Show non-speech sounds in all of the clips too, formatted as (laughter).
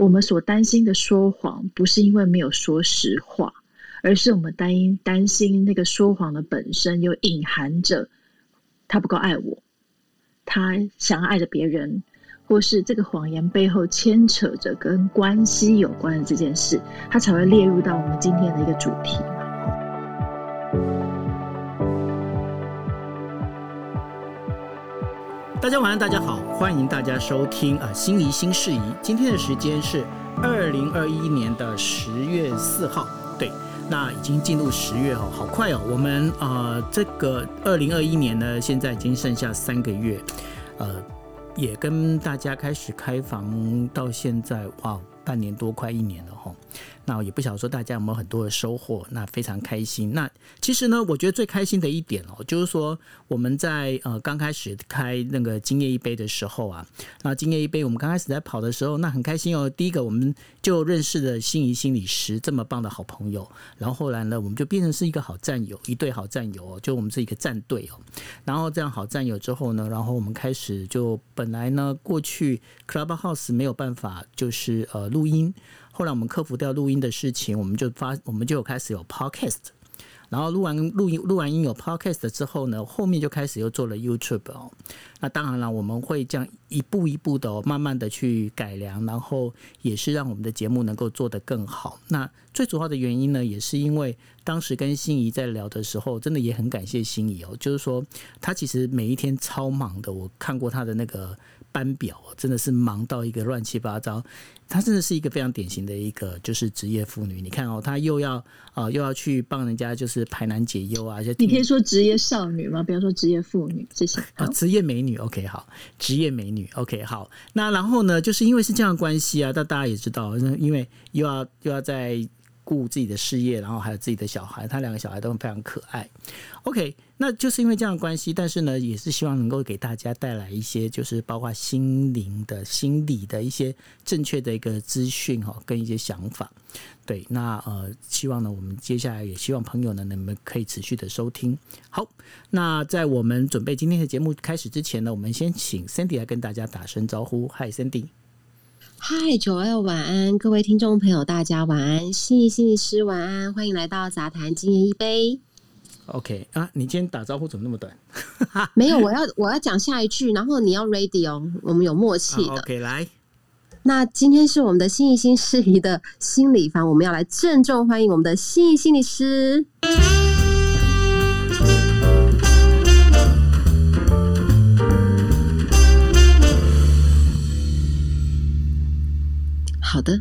我们所担心的说谎，不是因为没有说实话，而是我们担心担心那个说谎的本身又隐含着他不够爱我，他想要爱着别人，或是这个谎言背后牵扯着跟关系有关的这件事，他才会列入到我们今天的一个主题。大家晚安，大家好，欢迎大家收听啊，心仪新事宜。今天的时间是二零二一年的十月四号，对，那已经进入十月哦，好快哦。我们啊，这个二零二一年呢，现在已经剩下三个月，呃，也跟大家开始开房到现在，哇，半年多，快一年了哈。那也不晓得说大家有没有很多的收获，那非常开心。那其实呢，我觉得最开心的一点哦，就是说我们在呃刚开始开那个今夜一杯的时候啊，那今夜一杯我们刚开始在跑的时候，那很开心哦。第一个我们就认识了心仪心理师这么棒的好朋友，然后后来呢，我们就变成是一个好战友，一对好战友哦，就我们是一个战队哦。然后这样好战友之后呢，然后我们开始就本来呢过去 Clubhouse 没有办法就是呃录音。后来我们克服掉录音的事情，我们就发，我们就有开始有 podcast，然后录完录音录完音有 podcast 之后呢，后面就开始又做了 YouTube 哦。那当然了，我们会这样一步一步的慢慢的去改良，然后也是让我们的节目能够做得更好。那最主要的原因呢，也是因为当时跟心仪在聊的时候，真的也很感谢心仪哦，就是说他其实每一天超忙的，我看过他的那个。班表真的是忙到一个乱七八糟，她真的是一个非常典型的一个就是职业妇女。你看哦，她又要啊又要去帮人家就是排难解忧啊，你可以说职业少女吗？不要说职业妇女，谢谢啊，职业美女。OK，好，职业美女。OK，好。那然后呢，就是因为是这样的关系啊，那大家也知道，因为又要又要在。顾自己的事业，然后还有自己的小孩，她两个小孩都非常可爱。OK，那就是因为这样的关系，但是呢，也是希望能够给大家带来一些，就是包括心灵的心理的一些正确的一个资讯哈，跟一些想法。对，那呃，希望呢，我们接下来也希望朋友呢，能不能可以持续的收听。好，那在我们准备今天的节目开始之前呢，我们先请 Cindy 来跟大家打声招呼。Hi，Cindy。嗨，九二晚安，各位听众朋友，大家晚安，心仪心理师晚安，欢迎来到杂谈，今夜一杯。OK 啊，你今天打招呼怎么那么短？(laughs) 没有，我要我要讲下一句，然后你要 ready 哦，我们有默契的。OK，来。那今天是我们的心仪心事宜的心理房，我们要来郑重欢迎我们的心仪心理师。好的，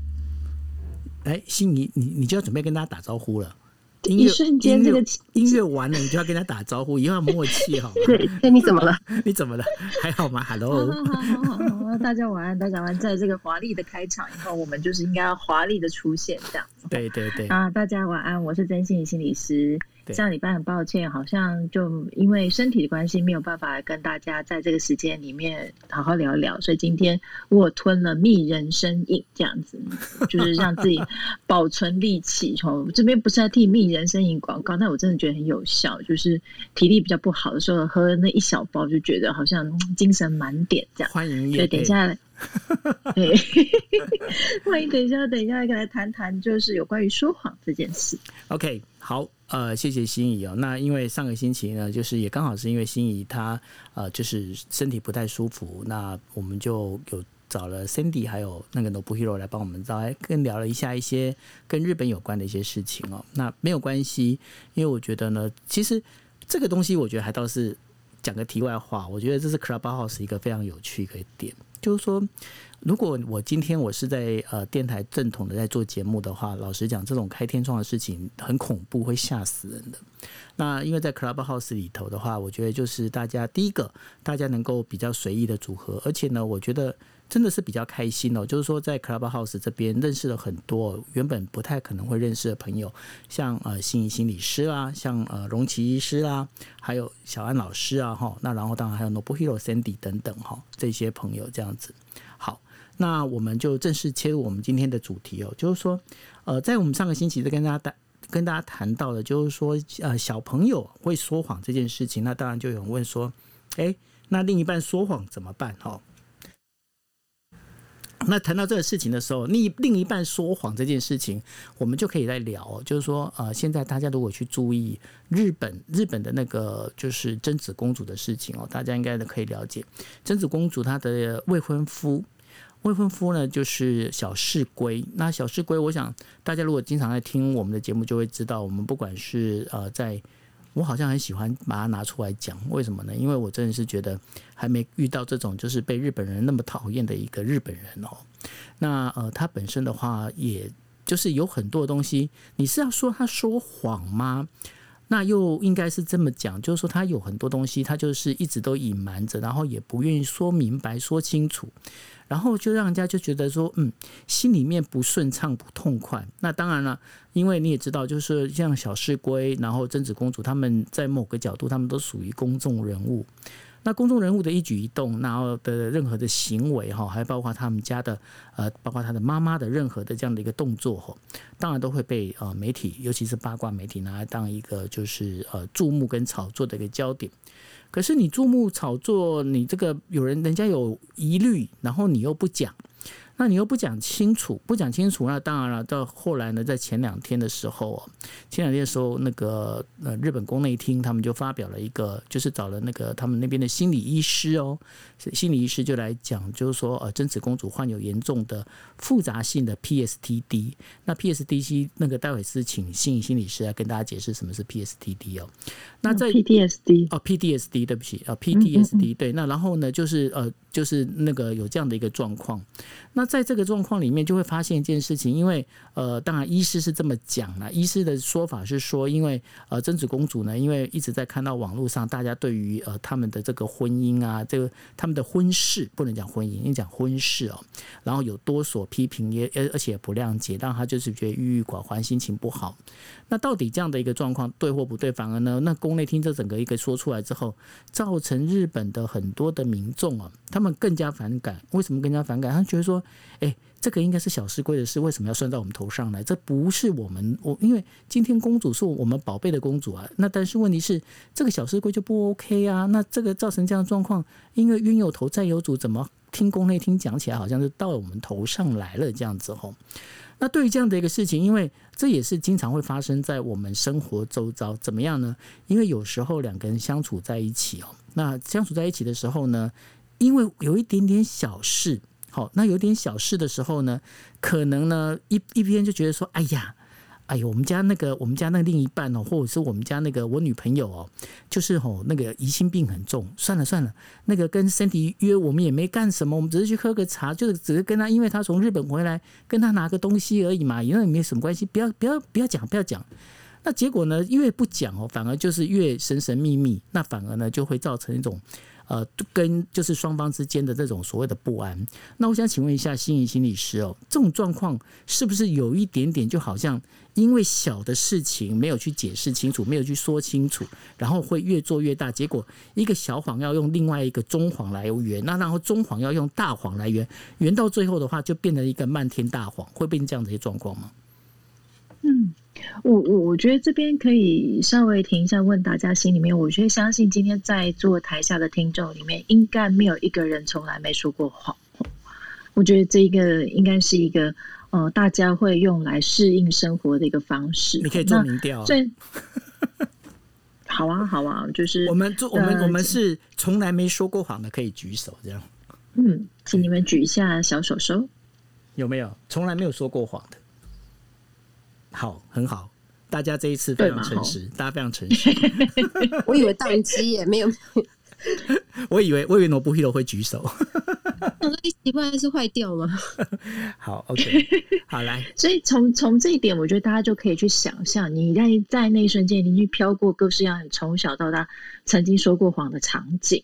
哎，心仪，你你就要准备跟大家打招呼了。一瞬间，这个音乐完了，你就要跟他打招呼，一定要默契 (laughs) 哈。对，那，你怎么了？(laughs) 你怎么了？还好吗？(laughs) Hello，好好好好，大家晚安，大家晚安。在这个华丽的开场以后，我们就是应该要华丽的出现，这样。对对对。啊，大家晚安，我是真心心理师。上礼拜很抱歉，好像就因为身体的关系，没有办法跟大家在这个时间里面好好聊聊，所以今天我吞了蜜人参饮，这样子就是让自己 (laughs) 保存力气。从这边不是在替蜜人参饮广告，但我真的觉得很有效。就是体力比较不好的时候，喝那一小包，就觉得好像精神满点这样。欢迎，(laughs) 对，等一下。对，欢迎等一下，等一下来谈谈，就是有关于说谎这件事。OK，好，呃，谢谢心仪哦。那因为上个星期呢，就是也刚好是因为心仪她呃，就是身体不太舒服，那我们就有找了 Cindy 还有那个 Nobuhiro 来帮我们找来跟聊了一下一些跟日本有关的一些事情哦。那没有关系，因为我觉得呢，其实这个东西我觉得还倒是讲个题外话，我觉得这是 Clubhouse 一个非常有趣的一个点。就是说，如果我今天我是在呃电台正统的在做节目的话，老实讲，这种开天窗的事情很恐怖，会吓死人的。那因为在 Clubhouse 里头的话，我觉得就是大家第一个，大家能够比较随意的组合，而且呢，我觉得真的是比较开心哦。就是说，在 Clubhouse 这边认识了很多原本不太可能会认识的朋友，像呃心仪心理师啦，像呃荣奇医师啦，还有小安老师啊，哈，那然后当然还有 Nobuhiro Sandy 等等哈，这些朋友这样子。那我们就正式切入我们今天的主题哦，就是说，呃，在我们上个星期在跟大家带。跟大家谈到的，就是说，呃，小朋友会说谎这件事情，那当然就有人问说，哎，那另一半说谎怎么办？哈，那谈到这个事情的时候，另另一半说谎这件事情，我们就可以来聊。就是说，呃，现在大家如果去注意日本日本的那个就是贞子公主的事情哦，大家应该都可以了解。贞子公主她的未婚夫，未婚夫呢就是小室圭。那小室圭，我想大家如果经常在听我们的节目，就会知道，我们不管是呃在。我好像很喜欢把它拿出来讲，为什么呢？因为我真的是觉得还没遇到这种就是被日本人那么讨厌的一个日本人哦。那呃，他本身的话，也就是有很多东西，你是要说他说谎吗？那又应该是这么讲，就是说他有很多东西，他就是一直都隐瞒着，然后也不愿意说明白、说清楚。然后就让人家就觉得说，嗯，心里面不顺畅、不痛快。那当然了，因为你也知道，就是像小世龟，然后贞子公主，他们在某个角度，他们都属于公众人物。那公众人物的一举一动，然后的任何的行为，哈，还包括他们家的，呃，包括他的妈妈的任何的这样的一个动作，哈，当然都会被呃媒体，尤其是八卦媒体拿来当一个就是呃注目跟炒作的一个焦点。可是你注目炒作，你这个有人人家有疑虑，然后你又不讲。那你又不讲清楚，不讲清楚，那当然了。到后来呢，在前两天的时候，前两天的时候，那个呃日本宫内厅他们就发表了一个，就是找了那个他们那边的心理医师哦，心理医师就来讲，就是说呃贞子公主患有严重的复杂性的 PSTD。那 PSTD 那个待会是请心理心理师来跟大家解释什么是 PSTD 哦。那在 PTSD 哦 PTSD 对不起啊 PTSD 对，那然后呢就是呃就是那个有这样的一个状况，那。在这个状况里面，就会发现一件事情，因为呃，当然医师是这么讲了，医师的说法是说，因为呃，贞子公主呢，因为一直在看到网络上大家对于呃他们的这个婚姻啊，这个他们的婚事不能讲婚姻，应讲婚事哦，然后有多所批评，也而而且不谅解，让他就是觉得郁郁寡欢，心情不好。那到底这样的一个状况对或不对？反而呢，那宫内厅这整个一个说出来之后，造成日本的很多的民众啊，他们更加反感。为什么更加反感？他觉得说。哎，这个应该是小事贵的事，为什么要算到我们头上来？这不是我们我，因为今天公主是我们宝贝的公主啊。那但是问题是，这个小事贵就不 OK 啊。那这个造成这样的状况，因为冤有头债有主，怎么听宫内厅讲起来好像是到我们头上来了这样子吼？那对于这样的一个事情，因为这也是经常会发生在我们生活周遭，怎么样呢？因为有时候两个人相处在一起哦，那相处在一起的时候呢，因为有一点点小事。好，那有点小事的时候呢，可能呢一一边就觉得说，哎呀，哎呦，我们家那个我们家那另一半哦，或者是我们家那个我女朋友哦，就是哦那个疑心病很重。算了算了，那个跟身体约我们也没干什么，我们只是去喝个茶，就是只是跟他，因为他从日本回来，跟他拿个东西而已嘛，因为没什么关系，不要不要不要讲不要讲。那结果呢，越不讲哦，反而就是越神神秘秘，那反而呢就会造成一种。呃，跟就是双方之间的这种所谓的不安。那我想请问一下心仪心理师哦，这种状况是不是有一点点就好像因为小的事情没有去解释清楚，没有去说清楚，然后会越做越大，结果一个小谎要用另外一个中谎来圆，那然后中谎要用大谎来圆，圆到最后的话就变成一个漫天大谎，会变成这样的一些状况吗？嗯。我我我觉得这边可以稍微停一下，问大家心里面，我觉得相信今天在座台下的听众里面，应该没有一个人从来没说过谎。我觉得这一个应该是一个呃，大家会用来适应生活的一个方式。你可以做民调。最 (laughs) 好啊，好啊，就是我们做我们我们是从来没说过谎的，可以举手这样。嗯，请你们举一下小手手。有没有从来没有说过谎的？好，很好，大家这一次非常诚实，大家非常诚实。(laughs) 我以为宕机耶，没有。我以为我以为罗布希罗会举手。(laughs) 我说一奇怪是坏掉吗？(laughs) 好，OK，好来。所以从从这一点，我觉得大家就可以去想象，你在在那一瞬间，你去飘过各式样从小到大曾经说过谎的场景。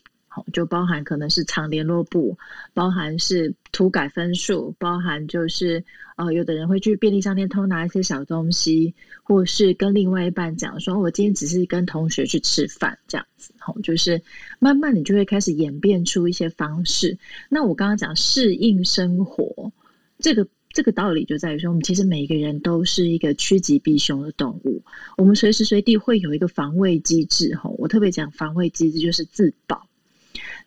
就包含可能是藏联络簿，包含是涂改分数，包含就是呃，有的人会去便利商店偷拿一些小东西，或是跟另外一半讲说，我今天只是跟同学去吃饭这样子。好，就是慢慢你就会开始演变出一些方式。那我刚刚讲适应生活，这个这个道理就在于说，我们其实每一个人都是一个趋吉避凶的动物，我们随时随地会有一个防卫机制。吼，我特别讲防卫机制就是自保。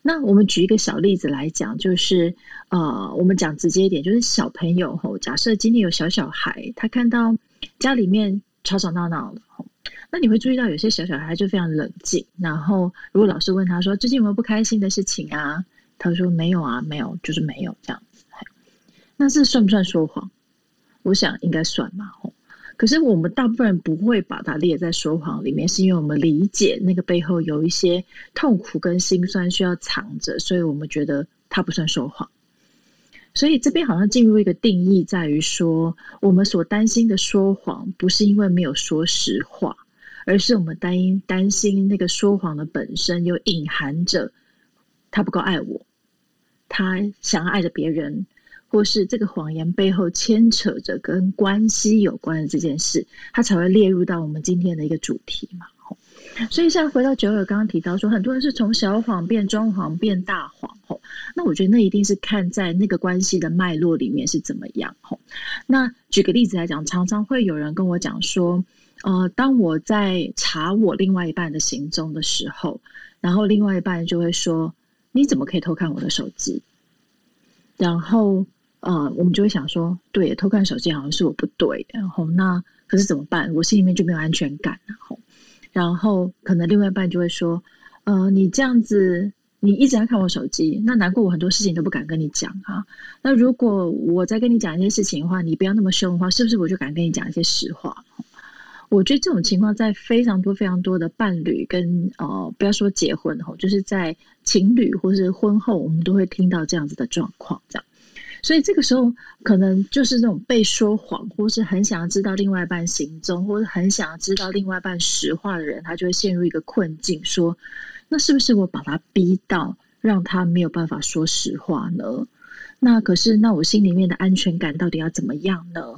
那我们举一个小例子来讲，就是呃，我们讲直接一点，就是小朋友吼，假设今天有小小孩，他看到家里面吵吵闹闹的吼，那你会注意到有些小小孩就非常冷静，然后如果老师问他说最近有没有不开心的事情啊，他说没有啊，没有，就是没有这样子。那是算不算说谎？我想应该算嘛吼。可是我们大部分人不会把它列在说谎里面，是因为我们理解那个背后有一些痛苦跟心酸需要藏着，所以我们觉得它不算说谎。所以这边好像进入一个定义，在于说我们所担心的说谎，不是因为没有说实话，而是我们担心担心那个说谎的本身有隐含着他不够爱我，他想要爱着别人。或是这个谎言背后牵扯着跟关系有关的这件事，它才会列入到我们今天的一个主题嘛。所以，现在回到九友刚刚提到说，很多人是从小谎变中谎变大谎。吼，那我觉得那一定是看在那个关系的脉络里面是怎么样。吼，那举个例子来讲，常常会有人跟我讲说，呃，当我在查我另外一半的行踪的时候，然后另外一半就会说：“你怎么可以偷看我的手机？”然后。呃，我们就会想说，对，偷看手机好像是我不对，然后那可是怎么办？我心里面就没有安全感，然后，然后可能另外一半就会说，呃，你这样子，你一直在看我手机，那难过我很多事情都不敢跟你讲啊。那如果我在跟你讲一些事情的话，你不要那么凶的话，是不是我就敢跟你讲一些实话？我觉得这种情况在非常多非常多的伴侣跟呃，不要说结婚后，就是在情侣或是婚后，我们都会听到这样子的状况，这样。所以这个时候，可能就是那种被说谎，或是很想要知道另外一半行踪，或者很想要知道另外一半实话的人，他就会陷入一个困境，说：那是不是我把他逼到让他没有办法说实话呢？那可是，那我心里面的安全感到底要怎么样呢？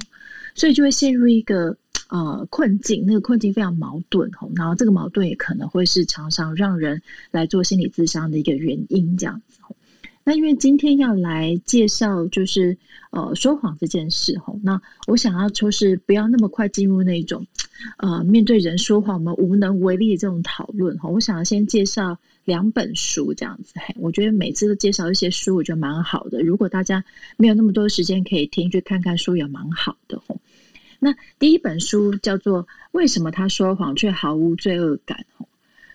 所以就会陷入一个呃困境，那个困境非常矛盾吼，然后这个矛盾也可能会是常常让人来做心理咨商的一个原因，这样子。那因为今天要来介绍，就是呃说谎这件事吼，那我想要就是不要那么快进入那种呃面对人说谎我们无能为力的这种讨论哈。我想要先介绍两本书这样子，我觉得每次都介绍一些书，我觉得蛮好的。如果大家没有那么多时间可以听，去看看书也蛮好的吼。那第一本书叫做《为什么他说谎却毫无罪恶感》。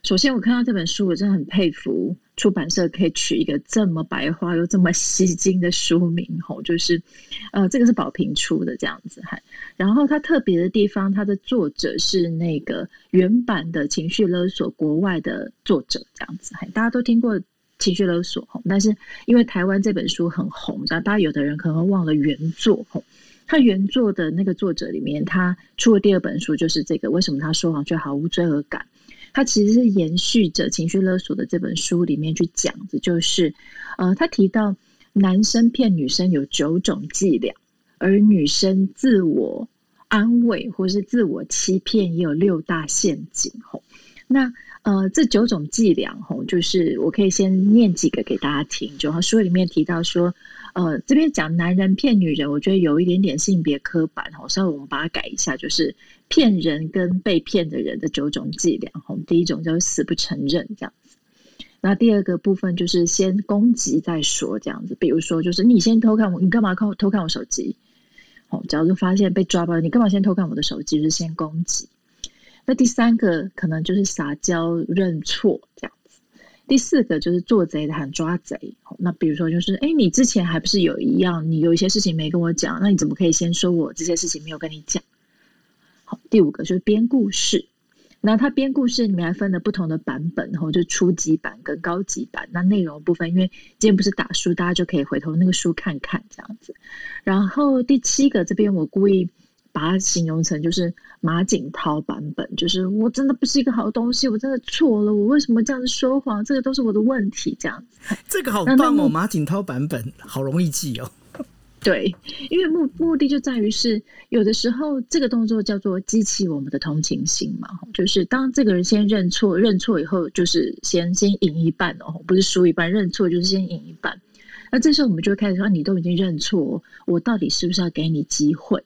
首先，我看到这本书，我真的很佩服出版社可以取一个这么白话又这么吸睛的书名，吼，就是，呃，这个是宝瓶出的这样子，哈。然后它特别的地方，它的作者是那个原版的情绪勒索国外的作者，这样子，哈。大家都听过情绪勒索，吼，但是因为台湾这本书很红，大家有的人可能会忘了原作，吼。他原作的那个作者里面，他出了第二本书，就是这个为什么他说谎却毫无罪恶感。他其实是延续着情绪勒索的这本书里面去讲的，就是，呃，他提到男生骗女生有九种伎俩，而女生自我安慰或是自我欺骗也有六大陷阱。吼，那呃，这九种伎俩，吼，就是我可以先念几个给大家听。就他书里面提到说。呃，这边讲男人骗女人，我觉得有一点点性别刻板哈，稍微我们把它改一下，就是骗人跟被骗的人的九种伎俩哈。第一种就是死不承认这样子，那第二个部分就是先攻击再说这样子，比如说就是你先偷看我，你干嘛偷偷看我手机？哦，假如发现被抓包，你干嘛先偷看我的手机？就是先攻击。那第三个可能就是撒娇认错这样子。第四个就是做贼喊抓贼，那比如说就是，哎，你之前还不是有一样，你有一些事情没跟我讲，那你怎么可以先说我这些事情没有跟你讲？好，第五个就是编故事，那它编故事里面还分了不同的版本，然后就初级版跟高级版。那内容部分，因为今天不是打书，大家就可以回头那个书看看这样子。然后第七个这边我故意。把它形容成就是马景涛版本，就是我真的不是一个好东西，我真的错了，我为什么这样子说谎？这个都是我的问题，这样子。这个好棒哦，马景涛版本好容易记哦。(laughs) 对，因为目目的就在于是有的时候这个动作叫做激起我们的同情心嘛，就是当这个人先认错，认错以后就是先先赢一半哦，不是输一半，认错就是先赢一半。那这时候我们就会开始说，你都已经认错，我到底是不是要给你机会？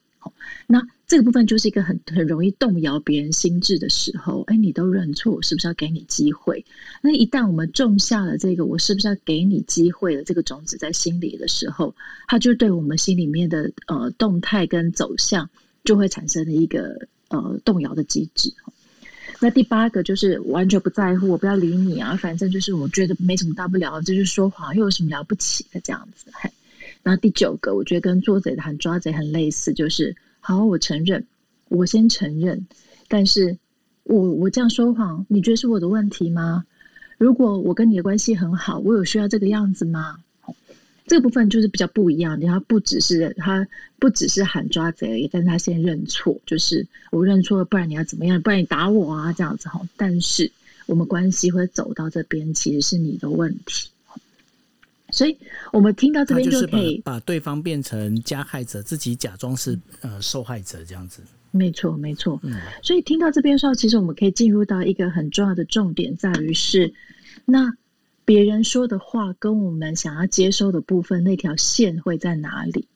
那这个部分就是一个很很容易动摇别人心智的时候。哎，你都认错，我是不是要给你机会？那一旦我们种下了这个，我是不是要给你机会的这个种子在心里的时候，它就对我们心里面的呃动态跟走向就会产生了一个呃动摇的机制。那第八个就是完全不在乎，我不要理你啊，反正就是我觉得没什么大不了，就是说谎又有什么了不起的这样子。嘿，然后第九个，我觉得跟做贼的喊抓贼很类似，就是好，我承认，我先承认，但是我我这样说谎，你觉得是我的问题吗？如果我跟你的关系很好，我有需要这个样子吗？这个部分就是比较不一样，他不只是他不只是喊抓贼而已，但是他先认错，就是我认错了，不然你要怎么样？不然你打我啊，这样子哈。但是我们关系会走到这边，其实是你的问题。所以我们听到这边就可以把对方变成加害者，自己假装是呃受害者这样子。没错，没错。嗯，所以听到这边的时候，其实我们可以进入到一个很重要的重点，在于是那。别人说的话跟我们想要接收的部分那条线会在哪里？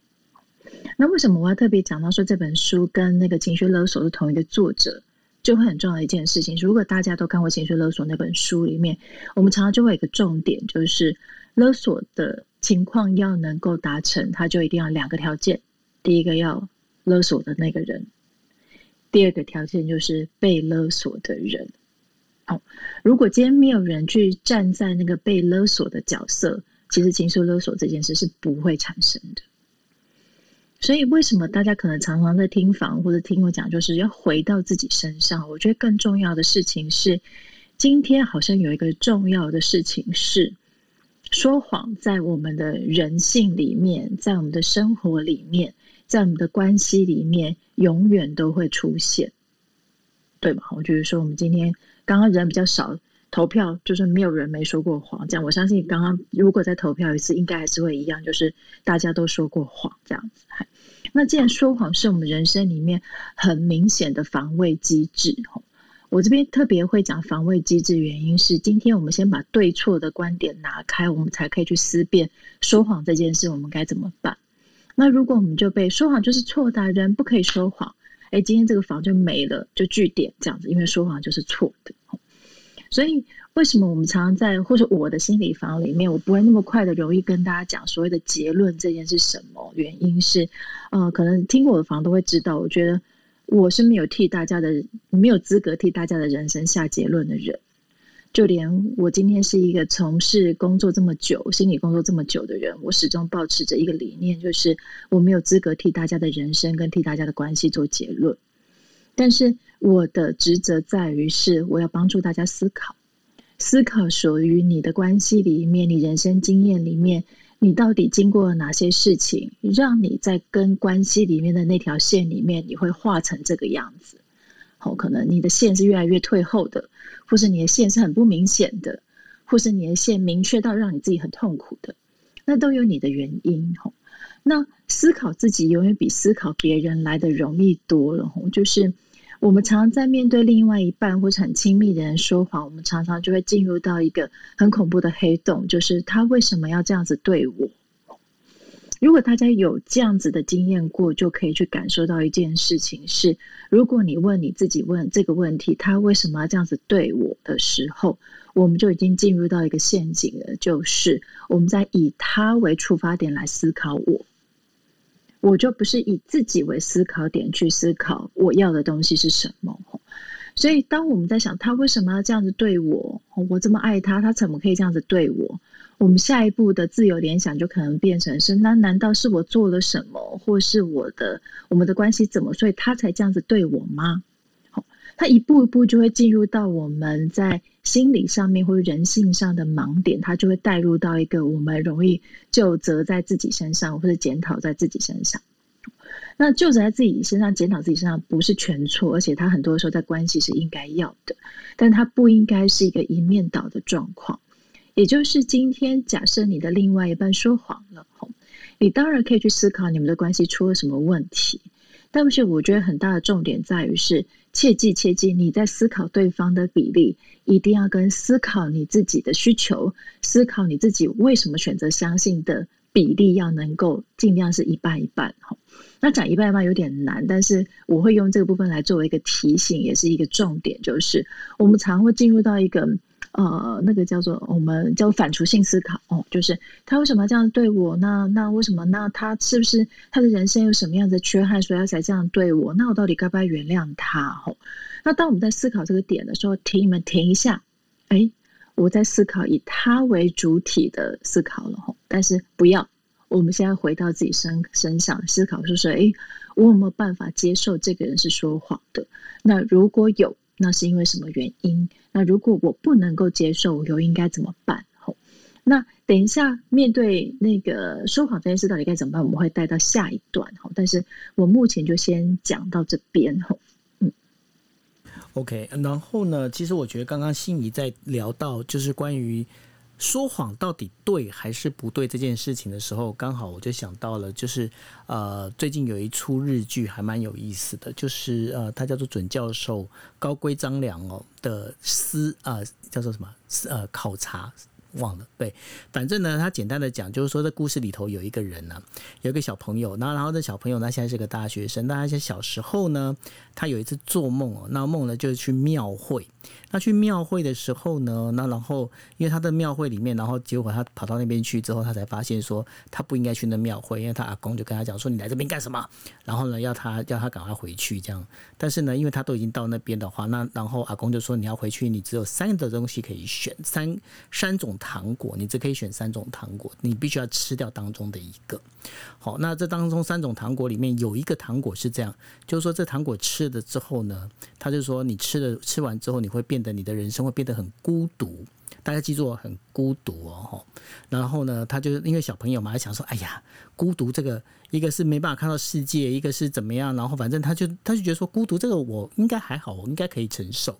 那为什么我要特别讲到说这本书跟那个情绪勒索是同一个作者，就会很重要的一件事情。如果大家都看过情绪勒索那本书里面，我们常常就会有一个重点，就是勒索的情况要能够达成，他就一定要两个条件：第一个要勒索的那个人，第二个条件就是被勒索的人。哦，如果今天没有人去站在那个被勒索的角色，其实情绪勒索这件事是不会产生的。所以，为什么大家可能常常在听房或者听我讲，就是要回到自己身上？我觉得更重要的事情是，今天好像有一个重要的事情是，说谎在我们的人性里面，在我们的生活里面，在我们的关系里面，永远都会出现，对吗？我就是说，我们今天。刚刚人比较少，投票就是没有人没说过谎。这样，我相信刚刚如果再投票一次，应该还是会一样，就是大家都说过谎这样子。那既然说谎是我们人生里面很明显的防卫机制，我这边特别会讲防卫机制，原因是今天我们先把对错的观点拿开，我们才可以去思辨说谎这件事，我们该怎么办？那如果我们就被说谎就是错的，人不可以说谎。哎，今天这个房就没了，就据点这样子，因为说谎就是错的。所以为什么我们常常在，或者我的心理房里面，我不会那么快的容易跟大家讲所谓的结论这件事什么？原因是，呃，可能听过我的房都会知道，我觉得我是没有替大家的，没有资格替大家的人生下结论的人。就连我今天是一个从事工作这么久、心理工作这么久的人，我始终保持着一个理念，就是我没有资格替大家的人生跟替大家的关系做结论。但是我的职责在于是，我要帮助大家思考，思考属于你的关系里面、你人生经验里面，你到底经过了哪些事情，让你在跟关系里面的那条线里面，你会画成这个样子。好，可能你的线是越来越退后的。或是你的线是很不明显的，或是你的线明确到让你自己很痛苦的，那都有你的原因吼。那思考自己永远比思考别人来的容易多了吼。就是我们常常在面对另外一半或者很亲密的人说谎，我们常常就会进入到一个很恐怖的黑洞，就是他为什么要这样子对我？如果大家有这样子的经验过，就可以去感受到一件事情是：如果你问你自己问这个问题，他为什么要这样子对我的时候，我们就已经进入到一个陷阱了，就是我们在以他为出发点来思考我，我就不是以自己为思考点去思考我要的东西是什么。所以，当我们在想他为什么要这样子对我，我这么爱他，他怎么可以这样子对我？我们下一步的自由联想就可能变成是：那难道是我做了什么，或是我的我们的关系怎么，所以他才这样子对我吗？好，他一步一步就会进入到我们在心理上面或人性上的盲点，他就会带入到一个我们容易就责在自己身上，或者检讨在自己身上。那就在自己身上检讨自己身上不是全错，而且他很多时候在关系是应该要的，但他不应该是一个一面倒的状况。也就是今天假设你的另外一半说谎了，你当然可以去思考你们的关系出了什么问题。但是我觉得很大的重点在于是切记切记，你在思考对方的比例一定要跟思考你自己的需求、思考你自己为什么选择相信的。比例要能够尽量是一半一半哈。那讲一半一半有点难，但是我会用这个部分来作为一个提醒，也是一个重点，就是我们常会进入到一个呃那个叫做我们叫反刍性思考哦，就是他为什么这样对我？那那为什么？那他是不是他的人生有什么样的缺憾，所以他才这样对我？那我到底该不该原谅他？吼，那当我们在思考这个点的时候，停你们停一下，哎，我在思考以他为主体的思考了吼，但是不要。我们现在回到自己身身上思考，就是，哎，我有没有办法接受这个人是说谎的？那如果有，那是因为什么原因？那如果我不能够接受，我又应该怎么办？吼，那等一下面对那个说谎这件事，到底该怎么办？我们会带到下一段，吼，但是我目前就先讲到这边，吼，，OK，然后呢，其实我觉得刚刚心仪在聊到就是关于。说谎到底对还是不对这件事情的时候，刚好我就想到了，就是呃，最近有一出日剧还蛮有意思的，就是呃，它叫做准教授高规张良哦的私啊，叫做什么呃考察。忘了，对，反正呢，他简单的讲，就是说，在故事里头有一个人呢，有一个小朋友，那然后这小朋友呢，现在是个大学生，那他小时候呢，他有一次做梦哦，那梦呢就是去庙会，那去庙会的时候呢，那然后因为他的庙会里面，然后结果他跑到那边去之后，他才发现说他不应该去那庙会，因为他阿公就跟他讲说你来这边干什么，然后呢要他要他赶快回去这样，但是呢，因为他都已经到那边的话，那然后阿公就说你要回去，你只有三个东西可以选，三三种。糖果，你只可以选三种糖果，你必须要吃掉当中的一个。好，那这当中三种糖果里面有一个糖果是这样，就是说这糖果吃了之后呢，他就说你吃了吃完之后，你会变得你的人生会变得很孤独。大家记住，很孤独哦，然后呢，他就因为小朋友嘛，他想说，哎呀，孤独这个，一个是没办法看到世界，一个是怎么样，然后反正他就他就觉得说，孤独这个我应该还好，我应该可以承受。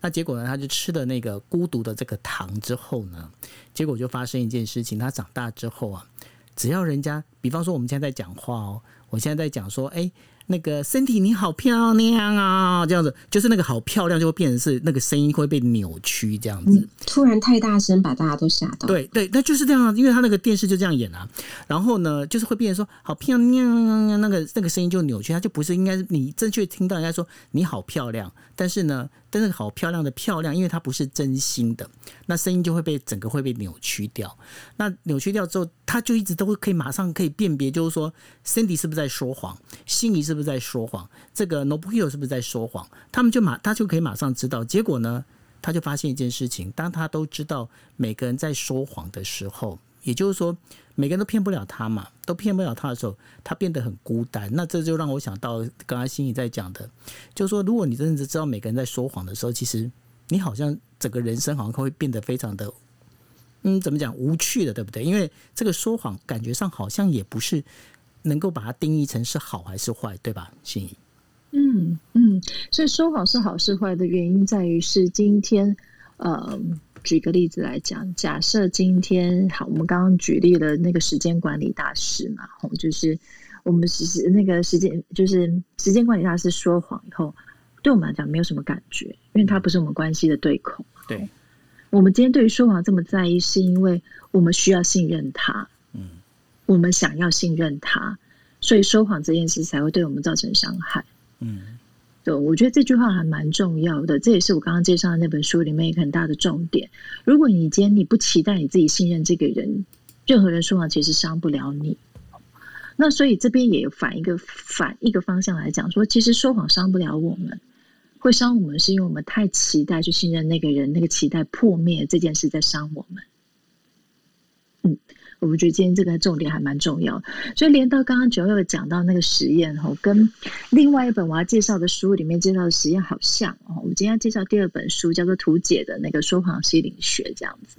那结果呢，他就吃了那个孤独的这个糖之后呢，结果就发生一件事情，他长大之后啊，只要人家，比方说我们现在在讲话哦，我现在在讲说，哎。那个身体你好漂亮啊，这样子就是那个好漂亮就会变成是那个声音会被扭曲这样子，突然太大声把大家都吓到。对对，那就是这样，因为他那个电视就这样演啊。然后呢，就是会变成说好漂亮，那个那个声音就扭曲，他就不是应该你正确听到人家说你好漂亮，但是呢。但是好漂亮的漂亮，因为它不是真心的，那声音就会被整个会被扭曲掉。那扭曲掉之后，他就一直都会可以马上可以辨别，就是说，Cindy 是不是在说谎，心仪是不是在说谎，这个 Nobuhiro 是不是在说谎，他们就马他就可以马上知道。结果呢，他就发现一件事情：当他都知道每个人在说谎的时候，也就是说。每个人都骗不了他嘛，都骗不了他的时候，他变得很孤单。那这就让我想到刚刚心怡在讲的，就是说，如果你真的知道每个人在说谎的时候，其实你好像整个人生好像会变得非常的，嗯，怎么讲无趣的，对不对？因为这个说谎感觉上好像也不是能够把它定义成是好还是坏，对吧，心怡？嗯嗯，所以说谎是好是坏的原因在于是今天，呃。举个例子来讲，假设今天好，我们刚刚举例了那个时间管理大师嘛，吼，就是我们其实那个时间就是时间管理大师说谎以后，对我们来讲没有什么感觉，因为他不是我们关系的对口。对，我们今天对于说谎这么在意，是因为我们需要信任他，嗯，我们想要信任他，所以说谎这件事才会对我们造成伤害，嗯。对，我觉得这句话还蛮重要的，这也是我刚刚介绍的那本书里面一个很大的重点。如果你今天你不期待你自己信任这个人，任何人说谎其实伤不了你。那所以这边也反一个反一个方向来讲，说其实说谎伤不了我们，会伤我们是因为我们太期待去信任那个人，那个期待破灭这件事在伤我们。嗯。我们觉得今天这个重点还蛮重要，所以连到刚刚九六讲到那个实验哈，跟另外一本我要介绍的书里面介绍的实验好像哦。我们今天要介绍第二本书叫做《图解的那个说谎心理学》这样子，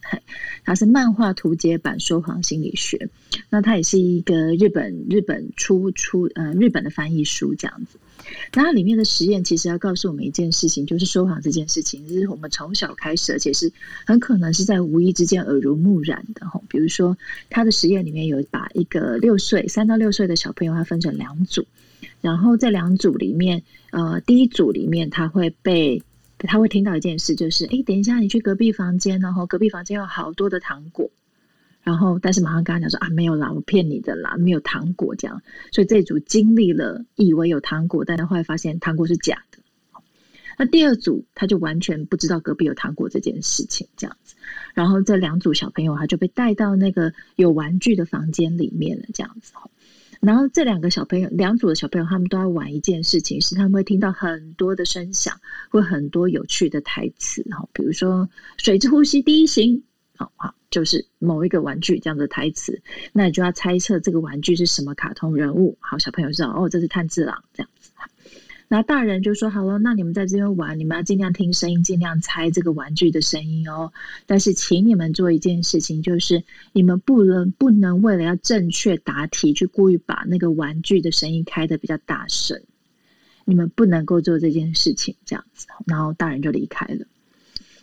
它是漫画图解版说谎心理学，那它也是一个日本日本出出呃日本的翻译书这样子。那它里面的实验其实要告诉我们一件事情，就是说谎这件事情就是我们从小开始，而且是很可能是在无意之间耳濡目染的吼。比如说，他的实验里面有把一个六岁三到六岁的小朋友，他分成两组，然后在两组里面，呃，第一组里面他会被他会听到一件事，就是哎，等一下你去隔壁房间，然后隔壁房间有好多的糖果，然后但是马上跟他讲说啊没有啦，我骗你的啦，没有糖果这样。所以这组经历了以为有糖果，但是后来发现糖果是假的。那第二组他就完全不知道隔壁有糖果这件事情，这样子。然后这两组小朋友他就被带到那个有玩具的房间里面了，这样子。然后这两个小朋友，两组的小朋友，他们都要玩一件事情，是他们会听到很多的声响，会很多有趣的台词，哈，比如说“水之呼吸第一型”，好，就是某一个玩具这样的台词，那你就要猜测这个玩具是什么卡通人物。好，小朋友知道哦，这是炭治郎这样子。那大人就说好了，那你们在这边玩，你们要尽量听声音，尽量猜这个玩具的声音哦。但是，请你们做一件事情，就是你们不能不能为了要正确答题，去故意把那个玩具的声音开的比较大声。你们不能够做这件事情，这样子。然后大人就离开了。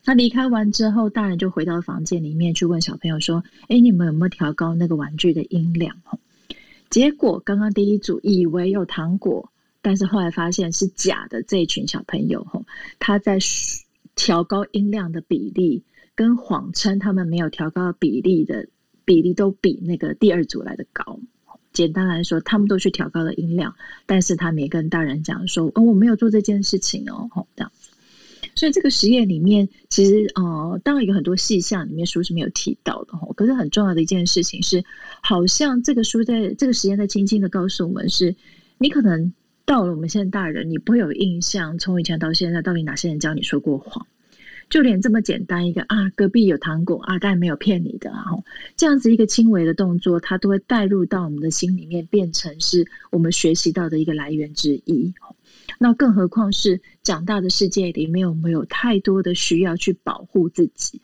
他离开完之后，大人就回到房间里面去问小朋友说：“哎，你们有没有调高那个玩具的音量？”结果刚刚第一组以为有糖果。但是后来发现是假的，这一群小朋友吼，他在调高音量的比例，跟谎称他们没有调高比例的比例都比那个第二组来的高。简单来说，他们都去调高了音量，但是他没跟大人讲说：“哦，我没有做这件事情哦。”吼，这样。所以这个实验里面，其实呃，当然有很多细项里面书是没有提到的吼。可是很重要的一件事情是，好像这个书在这个实验在轻轻的告诉我们是，你可能。到了我们现在大人，你不会有印象，从以前到现在，到底哪些人教你说过谎？就连这么简单一个啊，隔壁有糖果啊，当然没有骗你的，啊这样子一个轻微的动作，它都会带入到我们的心里面，变成是我们学习到的一个来源之一。那更何况是长大的世界里面，我们有太多的需要去保护自己。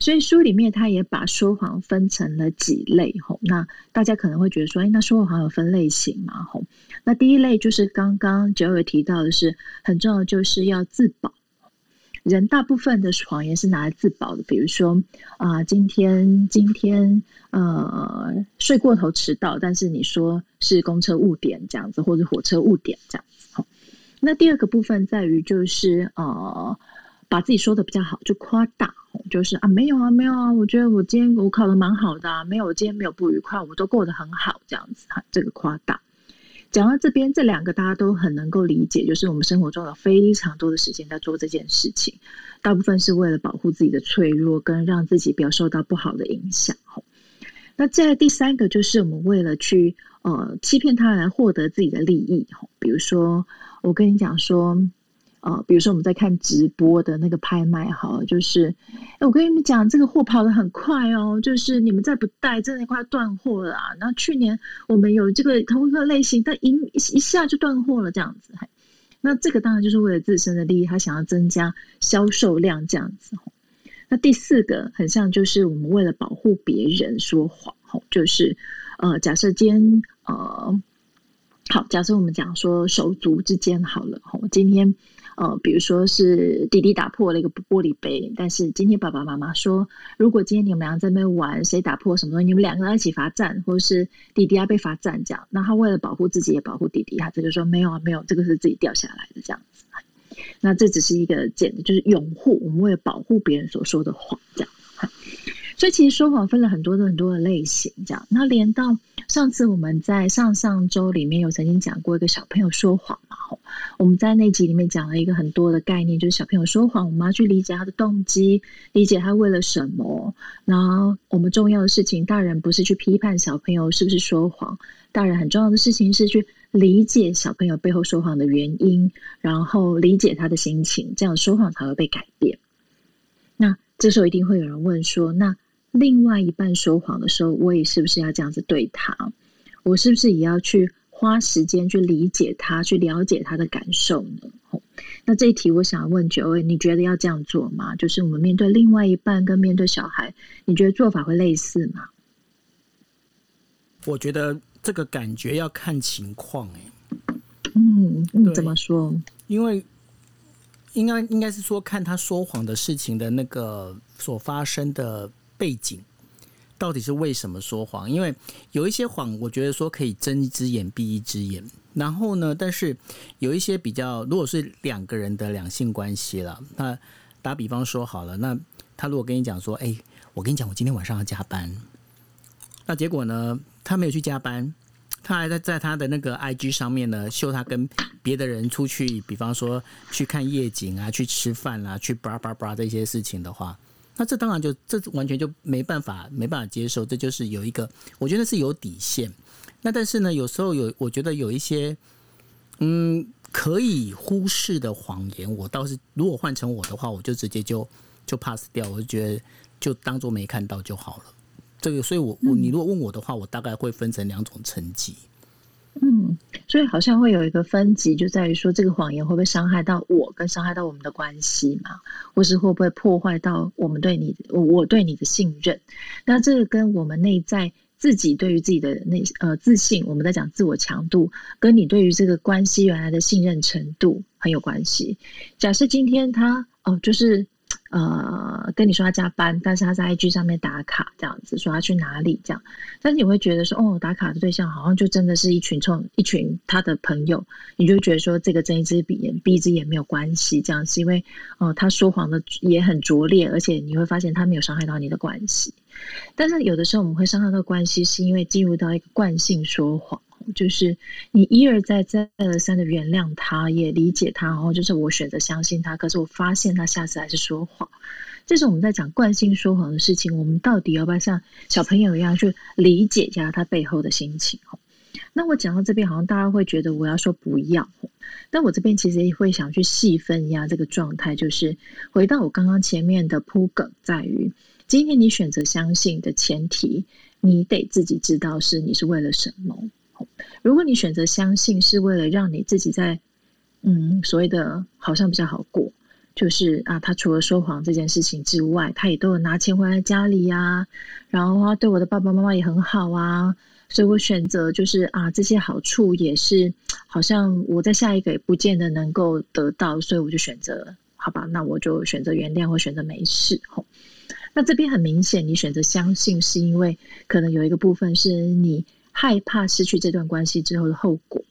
所以书里面他也把说谎分成了几类吼，那大家可能会觉得说，哎，那说谎有分类型吗吼？那第一类就是刚刚九尔提到的是很重要，就是要自保。人大部分的谎言是拿来自保的，比如说啊，今天今天呃睡过头迟到，但是你说是公车误点这样子，或者火车误点这样子。那第二个部分在于就是呃。把自己说的比较好，就夸大，就是啊，没有啊，没有啊，我觉得我今天我考的蛮好的，啊没有，我今天没有不愉快，我都过得很好，这样子哈，这个夸大。讲到这边，这两个大家都很能够理解，就是我们生活中有非常多的时间在做这件事情，大部分是为了保护自己的脆弱，跟让自己不要受到不好的影响。那在第三个，就是我们为了去呃欺骗他来获得自己的利益，比如说我跟你讲说。啊，比如说我们在看直播的那个拍卖，哈，就是，哎，我跟你们讲，这个货跑得很快哦，就是你们再不带，真的快断货了。然后去年我们有这个同一个类型，但一一下就断货了，这样子。那这个当然就是为了自身的利益，他想要增加销售量这样子。那第四个很像，就是我们为了保护别人说谎，吼，就是呃，假设今天呃，好，假设我们讲说手足之间好了，吼，今天。呃，比如说是弟弟打破了一个玻璃杯，但是今天爸爸妈妈说，如果今天你们俩在那边玩，谁打破什么东西，你们两个人一起罚站，或者是弟弟要被罚站这样。那他为了保护自己也保护弟弟，他这个说没有啊，没有，这个是自己掉下来的这样子。那这只是一个简的，就是拥护我们为了保护别人所说的话这样。所以其实说谎分了很多的很多的类型，这样。那连到上次我们在上上周里面有曾经讲过一个小朋友说谎嘛，吼，我们在那集里面讲了一个很多的概念，就是小朋友说谎，我们要去理解他的动机，理解他为了什么。然后我们重要的事情，大人不是去批判小朋友是不是说谎，大人很重要的事情是去理解小朋友背后说谎的原因，然后理解他的心情，这样说谎才会被改变。那这时候一定会有人问说，那？另外一半说谎的时候，我也是不是要这样子对他？我是不是也要去花时间去理解他，去了解他的感受呢？那这一题我想问九位，你觉得要这样做吗？就是我们面对另外一半跟面对小孩，你觉得做法会类似吗？我觉得这个感觉要看情况，哎，嗯，你怎么说？因为应该应该是说，看他说谎的事情的那个所发生的。背景到底是为什么说谎？因为有一些谎，我觉得说可以睁一只眼闭一只眼。然后呢，但是有一些比较，如果是两个人的两性关系了，那打比方说好了，那他如果跟你讲说，哎，我跟你讲，我今天晚上要加班。那结果呢，他没有去加班，他还在在他的那个 IG 上面呢秀他跟别的人出去，比方说去看夜景啊，去吃饭啊，去叭叭叭这些事情的话，那这当然就这完全就没办法没办法接受，这就是有一个我觉得是有底线。那但是呢，有时候有我觉得有一些嗯可以忽视的谎言，我倒是如果换成我的话，我就直接就就 pass 掉，我就觉得就当做没看到就好了。这个，所以我我你如果问我的话，我大概会分成两种层级。嗯，所以好像会有一个分级，就在于说这个谎言会不会伤害到我，跟伤害到我们的关系嘛，或是会不会破坏到我们对你我对你的信任？那这个跟我们内在自己对于自己的内呃自信，我们在讲自我强度，跟你对于这个关系原来的信任程度很有关系。假设今天他哦，就是。呃，跟你说他加班，但是他在 IG 上面打卡这样子，说他去哪里这样，但是你会觉得说，哦，打卡的对象好像就真的是一群冲一群他的朋友，你就觉得说这个睁一只眼闭一只眼没有关系，这样是因为哦他说谎的也很拙劣，而且你会发现他没有伤害到你的关系，但是有的时候我们会伤害到关系，是因为进入到一个惯性说谎。就是你一而再、再而三的原谅他，也理解他，然后就是我选择相信他。可是我发现他下次还是说谎。这是我们在讲惯性说谎的事情，我们到底要不要像小朋友一样去理解一下他背后的心情？那我讲到这边，好像大家会觉得我要说不要，但我这边其实也会想去细分一下这个状态。就是回到我刚刚前面的铺梗，在于今天你选择相信的前提，你得自己知道是你是为了什么。如果你选择相信是为了让你自己在嗯所谓的好像比较好过，就是啊，他除了说谎这件事情之外，他也都有拿钱回来家里呀，然后他对我的爸爸妈妈也很好啊，所以我选择就是啊这些好处也是好像我在下一个也不见得能够得到，所以我就选择好吧，那我就选择原谅或选择没事吼。那这边很明显，你选择相信是因为可能有一个部分是你。害怕失去这段关系之后的后果，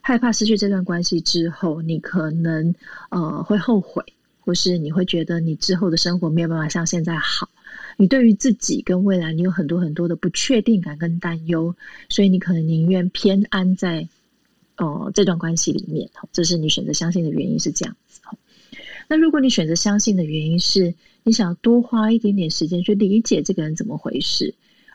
害怕失去这段关系之后，你可能呃会后悔，或是你会觉得你之后的生活没有办法像现在好。你对于自己跟未来，你有很多很多的不确定感跟担忧，所以你可能宁愿偏安在哦这段关系里面。这是你选择相信的原因是这样子。那如果你选择相信的原因是你想要多花一点点时间去理解这个人怎么回事。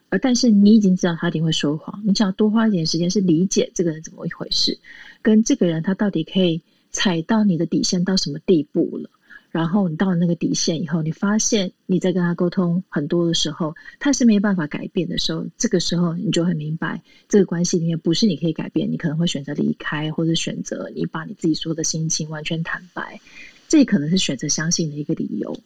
而但是你已经知道他一定会说谎，你只要多花一点时间是理解这个人怎么一回事，跟这个人他到底可以踩到你的底线到什么地步了。然后你到了那个底线以后，你发现你在跟他沟通很多的时候，他是没办法改变的时候，这个时候你就很明白，这个关系里面不是你可以改变，你可能会选择离开，或者选择你把你自己说的心情完全坦白，这可能是选择相信的一个理由。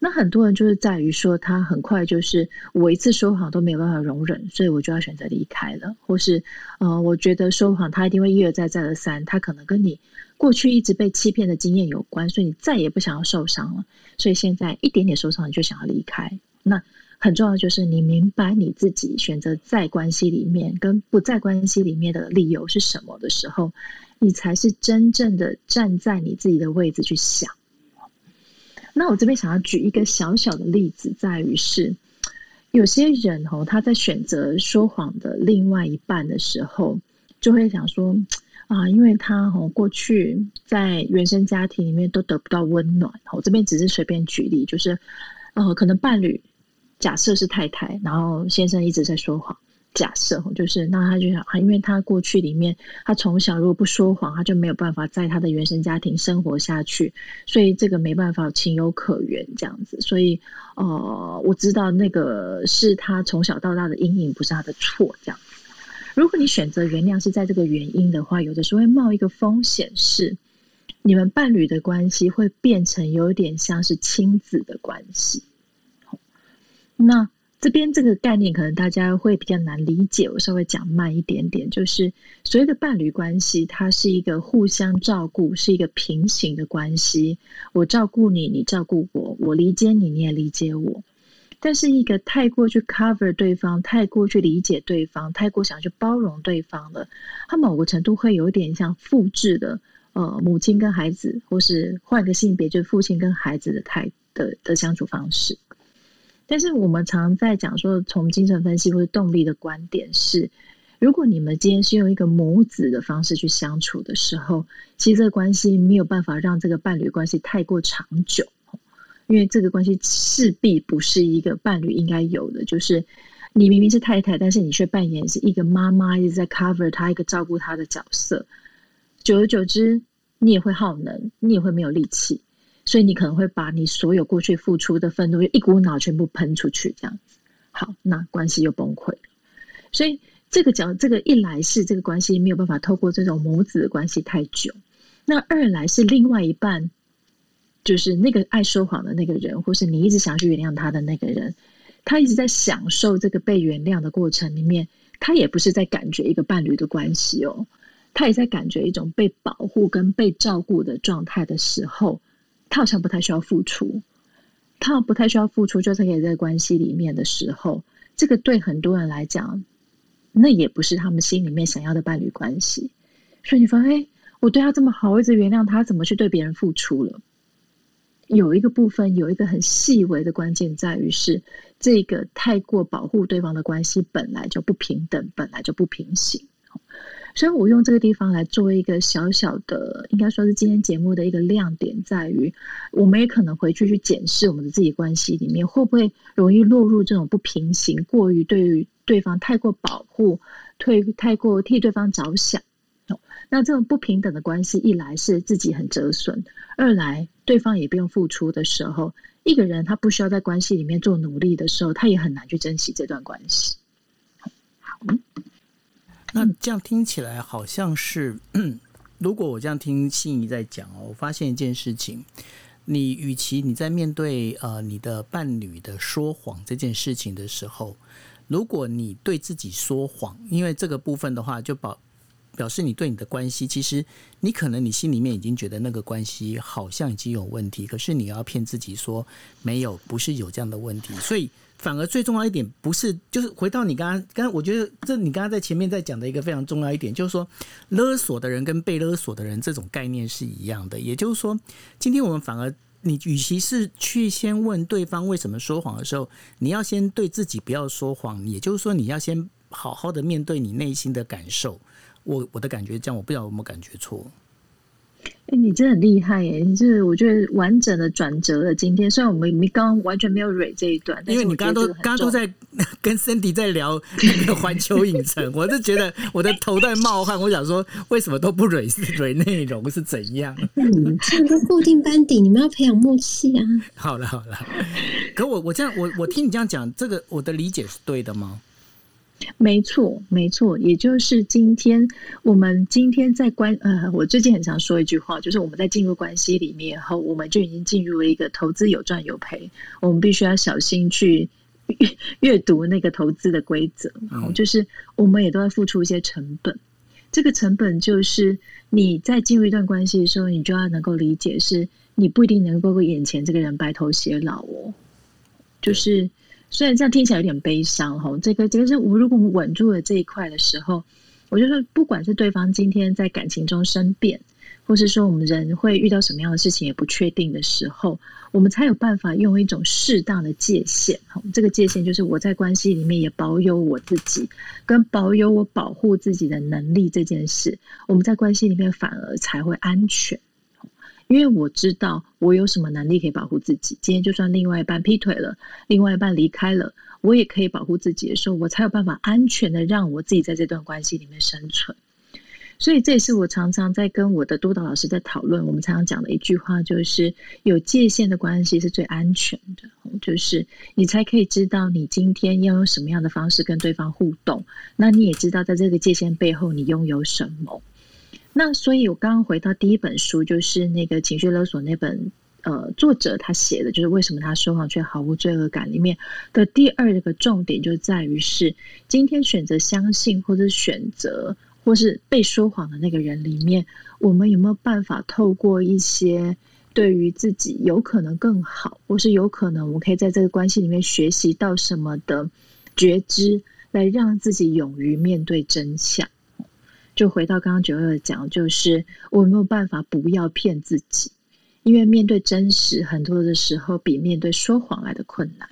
那很多人就是在于说，他很快就是我一次说谎都没有办法容忍，所以我就要选择离开了，或是呃，我觉得说谎他一定会一而再再而三，他可能跟你过去一直被欺骗的经验有关，所以你再也不想要受伤了，所以现在一点点受伤你就想要离开。那很重要的就是你明白你自己选择在关系里面跟不在关系里面的理由是什么的时候，你才是真正的站在你自己的位置去想。那我这边想要举一个小小的例子，在于是有些人哦，他在选择说谎的另外一半的时候，就会想说啊，因为他哦过去在原生家庭里面都得不到温暖，我这边只是随便举例，就是呃，可能伴侣假设是太太，然后先生一直在说谎。假设就是，那他就想啊，因为他过去里面，他从小如果不说谎，他就没有办法在他的原生家庭生活下去，所以这个没办法情有可原这样子。所以，呃，我知道那个是他从小到大的阴影，不是他的错这样。如果你选择原谅是在这个原因的话，有的时候会冒一个风险是，你们伴侣的关系会变成有点像是亲子的关系。那。这边这个概念可能大家会比较难理解，我稍微讲慢一点点。就是所谓的伴侣关系，它是一个互相照顾，是一个平行的关系。我照顾你，你照顾我，我理解你，你也理解我。但是一个太过去 cover 对方，太过去理解对方，太过想去包容对方了，它某个程度会有点像复制的，呃，母亲跟孩子，或是换个性别，就是父亲跟孩子的态的的相处方式。但是我们常在讲说，从精神分析或者动力的观点是，如果你们今天是用一个母子的方式去相处的时候，其实这个关系没有办法让这个伴侣关系太过长久，因为这个关系势必不是一个伴侣应该有的，就是你明明是太太，但是你却扮演是一个妈妈，一直在 cover 他一个照顾他的角色，久而久之，你也会耗能，你也会没有力气。所以你可能会把你所有过去付出的愤怒，一股脑全部喷出去，这样子，好，那关系又崩溃。所以这个讲，这个一来是这个关系没有办法透过这种母子的关系太久，那二来是另外一半，就是那个爱说谎的那个人，或是你一直想去原谅他的那个人，他一直在享受这个被原谅的过程里面，他也不是在感觉一个伴侣的关系哦，他也在感觉一种被保护跟被照顾的状态的时候。他好像不太需要付出，他不太需要付出，就是可以在关系里面的时候，这个对很多人来讲，那也不是他们心里面想要的伴侣关系。所以你发现，哎，我对他这么好，我一直原谅他，怎么去对别人付出了？有一个部分，有一个很细微的关键在于是，这个太过保护对方的关系本来就不平等，本来就不平行。所以我用这个地方来做一个小小的，应该说是今天节目的一个亮点，在于我们也可能回去去检视我们的自己关系里面，会不会容易落入这种不平行，过于对于对方太过保护，退太过替对方着想。那这种不平等的关系，一来是自己很折损，二来对方也不用付出的时候，一个人他不需要在关系里面做努力的时候，他也很难去珍惜这段关系。好。那这样听起来好像是，(clears throat) 如果我这样听心仪在讲哦，我发现一件事情：你与其你在面对呃你的伴侣的说谎这件事情的时候，如果你对自己说谎，因为这个部分的话，就表表示你对你的关系，其实你可能你心里面已经觉得那个关系好像已经有问题，可是你要骗自己说没有，不是有这样的问题，所以。反而最重要一点不是，就是回到你刚刚，刚我觉得这你刚刚在前面在讲的一个非常重要一点，就是说勒索的人跟被勒索的人这种概念是一样的。也就是说，今天我们反而你与其是去先问对方为什么说谎的时候，你要先对自己不要说谎。也就是说，你要先好好的面对你内心的感受。我我的感觉这样，我不知道有没有感觉错。哎，你真的很厉害耶！你是我觉得完整的转折了今天。虽然我们没刚完全没有蕊这一段，因为你刚刚都刚刚都在 (laughs) 跟 Cindy 在聊那个环球影城，我就觉得我的头在冒汗。我想说，为什么都不蕊 (laughs) 蕊内容是怎样？嗯，这个固定班底，你们要培养默契啊。好了好了，可我我这样我我听你这样讲，这个我的理解是对的吗？没错，没错，也就是今天我们今天在关呃，我最近很常说一句话，就是我们在进入关系里面后，我们就已经进入了一个投资有赚有赔，我们必须要小心去阅阅读那个投资的规则，就是我们也都要付出一些成本，这个成本就是你在进入一段关系的时候，你就要能够理解，是你不一定能够跟眼前这个人白头偕老哦，就是。虽然这样听起来有点悲伤哈，这个这个是我如果我们稳住了这一块的时候，我就说，不管是对方今天在感情中生变，或是说我们人会遇到什么样的事情也不确定的时候，我们才有办法用一种适当的界限。哈，这个界限就是我在关系里面也保有我自己，跟保有我保护自己的能力这件事，我们在关系里面反而才会安全。因为我知道我有什么能力可以保护自己。今天就算另外一半劈腿了，另外一半离开了，我也可以保护自己的时候，我才有办法安全的让我自己在这段关系里面生存。所以这也是我常常在跟我的督导老师在讨论。我们常常讲的一句话就是：有界限的关系是最安全的，就是你才可以知道你今天要用什么样的方式跟对方互动。那你也知道在这个界限背后你拥有什么。那所以，我刚刚回到第一本书，就是那个情绪勒索那本，呃，作者他写的就是为什么他说谎却毫无罪恶感里面的第二个重点，就在于是今天选择相信或者选择或是被说谎的那个人里面，我们有没有办法透过一些对于自己有可能更好，或是有可能我们可以在这个关系里面学习到什么的觉知，来让自己勇于面对真相。就回到刚刚九二讲，就是我没有办法不要骗自己，因为面对真实，很多的时候比面对说谎来的困难。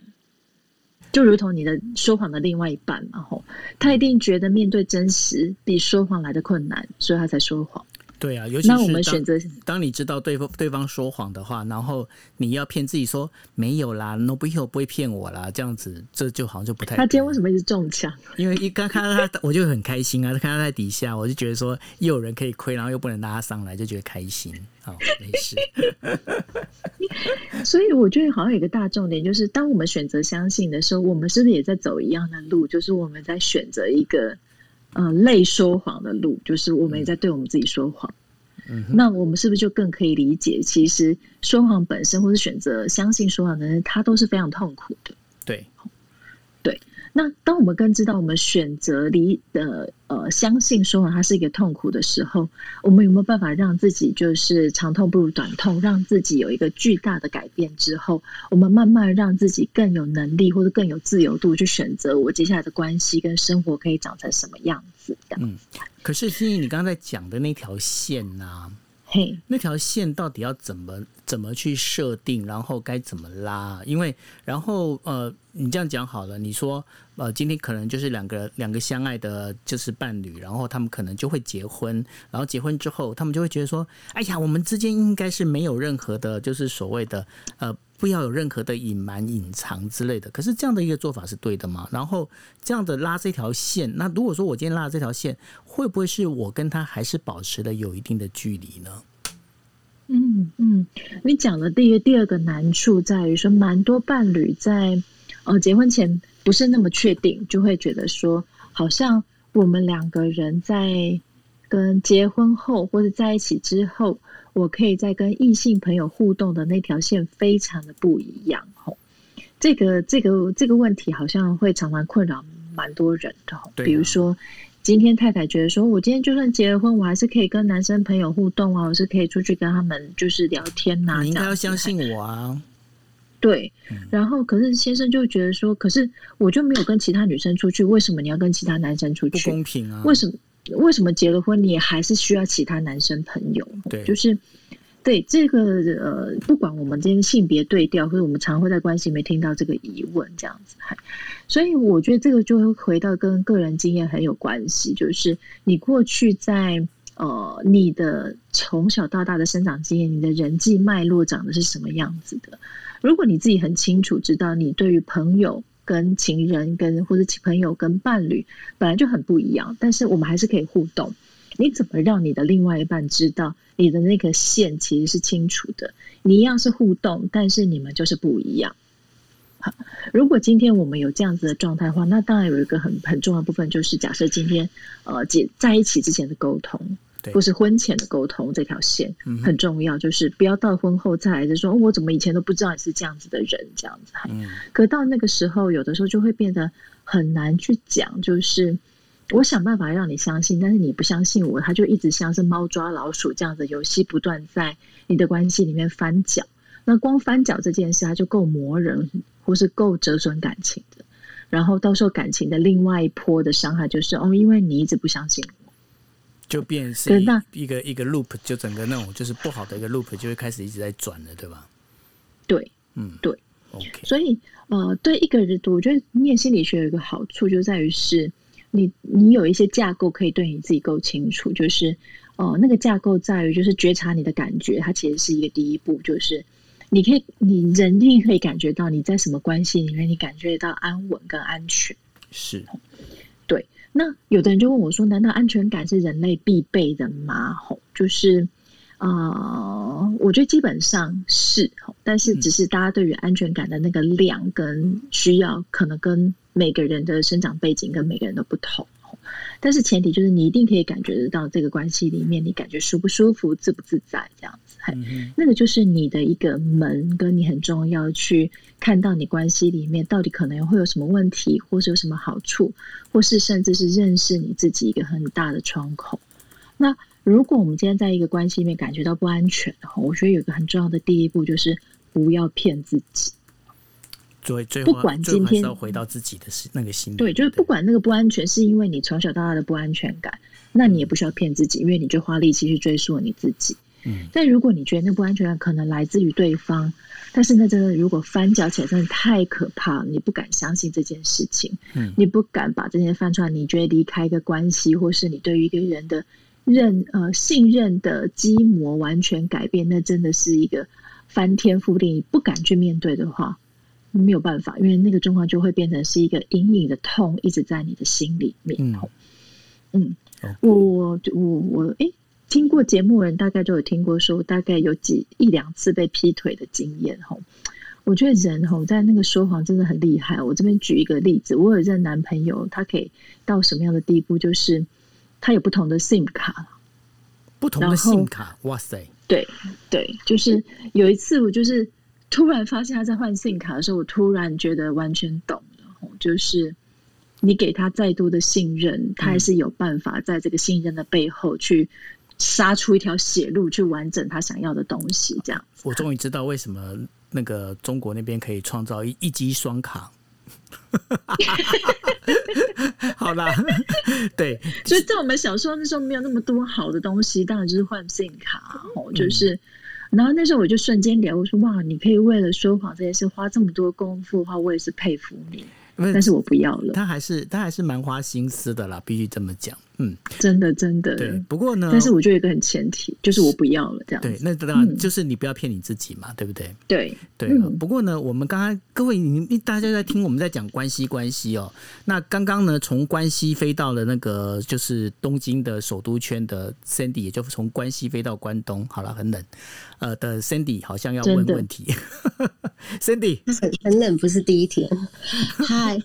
就如同你的说谎的另外一半嘛，吼，他一定觉得面对真实比说谎来的困难，所以他才说谎。对啊，尤其那我们选择，当你知道对方对方说谎的话，然后你要骗自己说没有啦，no 不会不会骗我啦，这样子这就好像就不太。他今天为什么一直中枪？因为一刚看到他，我就很开心啊！看到他在底下，我就觉得说又有人可以亏，然后又不能拉他上来，就觉得开心。好，没事。(laughs) 所以我觉得好像有一个大重点，就是当我们选择相信的时候，我们是不是也在走一样的路？就是我们在选择一个。呃，类说谎的路，就是我们也在对我们自己说谎。嗯，那我们是不是就更可以理解，其实说谎本身，或是选择相信说谎的人，他都是非常痛苦的。对。那当我们更知道我们选择离的呃相信说它是一个痛苦的时候，我们有没有办法让自己就是长痛不如短痛，让自己有一个巨大的改变之后，我们慢慢让自己更有能力或者更有自由度去选择我接下来的关系跟生活可以长成什么样子的？嗯，可是欣怡，你刚才讲的那条线呢？那条线到底要怎么怎么去设定，然后该怎么拉？因为然后呃，你这样讲好了，你说呃，今天可能就是两个两个相爱的就是伴侣，然后他们可能就会结婚，然后结婚之后，他们就会觉得说，哎呀，我们之间应该是没有任何的，就是所谓的呃，不要有任何的隐瞒、隐藏之类的。可是这样的一个做法是对的吗？然后这样的拉这条线，那如果说我今天拉这条线。会不会是我跟他还是保持的有一定的距离呢？嗯嗯，你讲的第一第二个难处在于说，蛮多伴侣在呃结婚前不是那么确定，就会觉得说，好像我们两个人在跟结婚后或者在一起之后，我可以在跟异性朋友互动的那条线非常的不一样。吼，这个这个这个问题好像会常常困扰蛮多人的。比如说。今天太太觉得说，我今天就算结了婚，我还是可以跟男生朋友互动啊，我是可以出去跟他们就是聊天呐。你应该要相信我啊。对，然后可是先生就觉得说，可是我就没有跟其他女生出去，为什么你要跟其他男生出去？不公平啊！为什么？为什么结了婚你也还是需要其他男生朋友？对，就是。对这个呃，不管我们今天性别对调，或者我们常会在关系里面听到这个疑问，这样子，所以我觉得这个就会回到跟个人经验很有关系，就是你过去在呃你的从小到大的生长经验，你的人际脉络长的是什么样子的？如果你自己很清楚知道，你对于朋友跟情人跟或者朋友跟伴侣本来就很不一样，但是我们还是可以互动。你怎么让你的另外一半知道你的那个线其实是清楚的？你一样是互动，但是你们就是不一样。好，如果今天我们有这样子的状态的话，那当然有一个很很重要的部分，就是假设今天呃，在在一起之前的沟通，或是婚前的沟通这条线很重要，就是不要到婚后再来就说我怎么以前都不知道你是这样子的人，这样子。嗯，可到那个时候，有的时候就会变得很难去讲，就是。我想办法让你相信，但是你不相信我，他就一直像是猫抓老鼠这样的游戏，不断在你的关系里面翻搅。那光翻搅这件事，它就够磨人，或是够折损感情的。然后到时候感情的另外一波的伤害，就是哦，因为你一直不相信我，就变是一个一个 loop，就整个那种就是不好的一个 loop，就会开始一直在转了，对吧？对，嗯，对，OK。所以呃，对一个人，我觉得念心理学有一个好处，就在于是。你你有一些架构可以对你自己够清楚，就是哦，那个架构在于就是觉察你的感觉，它其实是一个第一步，就是你可以你人一定可以感觉到你在什么关系里面，你感觉到安稳跟安全。是，对。那有的人就问我说：“难道安全感是人类必备的吗？”吼，就是啊，我觉得基本上是，但是只是大家对于安全感的那个量跟需要，可能跟。每个人的生长背景跟每个人都不同，但是前提就是你一定可以感觉得到这个关系里面，你感觉舒不舒服、自不自在这样子。那个就是你的一个门，跟你很重要去看到你关系里面到底可能会有什么问题，或是有什么好处，或是甚至是认识你自己一个很大的窗口。那如果我们今天在一个关系里面感觉到不安全的话，我觉得有一个很重要的第一步就是不要骗自己。不管今天要回到自己的那个心，对，就是不管那个不安全是因为你从小到大的不安全感，那你也不需要骗自己，因为你就花力气去追溯你自己。嗯，但如果你觉得那不安全感可能来自于对方，但是那真的如果翻搅起来真的太可怕，你不敢相信这件事情，嗯，你不敢把这件翻出来，你觉得离开一个关系，或是你对于一个人的认呃信任的基膜完全改变，那真的是一个翻天覆地，你不敢去面对的话。没有办法，因为那个状况就会变成是一个隐隐的痛，一直在你的心里面。嗯，嗯，我我我，哎，听过节目人大概就有听过说，大概有几一两次被劈腿的经验。吼，我觉得人吼在那个说谎真的很厉害。我这边举一个例子，我有任男朋友，他可以到什么样的地步？就是他有不同的 SIM 卡，不同的 SIM 卡，哇塞！对对，就是有一次我就是。突然发现他在换信卡的时候，我突然觉得完全懂了。就是你给他再多的信任，他还是有办法在这个信任的背后去杀出一条血路，去完整他想要的东西。这样，我终于知道为什么那个中国那边可以创造一一机双卡。好啦，(laughs) 对，(laughs) 所以在我们小时候那时候没有那么多好的东西，当然就是换信卡哦，就是。然后那时候我就瞬间聊，我说哇，你可以为了说谎这件事花这么多功夫的话，我也是佩服你。但是我不要了。他还是他还是蛮花心思的啦，必须这么讲。嗯，真的真的。对，不过呢，但是我就有一个很前提，就是我不要了这样。对，那当然就是你不要骗你自己嘛，对不对？对对。不过呢，我们刚刚各位你大家在听我们在讲关西关西哦。那刚刚呢，从关西飞到了那个就是东京的首都圈的 Sandy，也就是从关西飞到关东。好了，很冷。呃的 Sandy 好像要问问题。(laughs) Sandy 很很冷，不是第一天。(laughs) 嗨，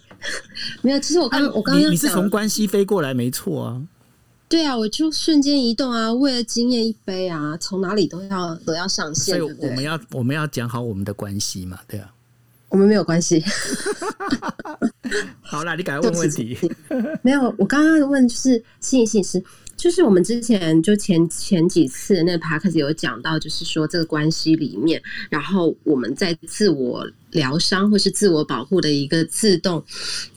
没有，其实我刚我刚刚你是从关西飞过来，没错啊。对啊，我就瞬间移动啊，为了惊艳一杯啊，从哪里都要都要上线。所以我们要我们要讲好我们的关系嘛，对啊。我们没有关系。(laughs) 好啦，你赶快问问题。没有，我刚刚问就是信息是。就是我们之前就前前几次那 p a r k 有讲到，就是说这个关系里面，然后我们在自我疗伤或是自我保护的一个自动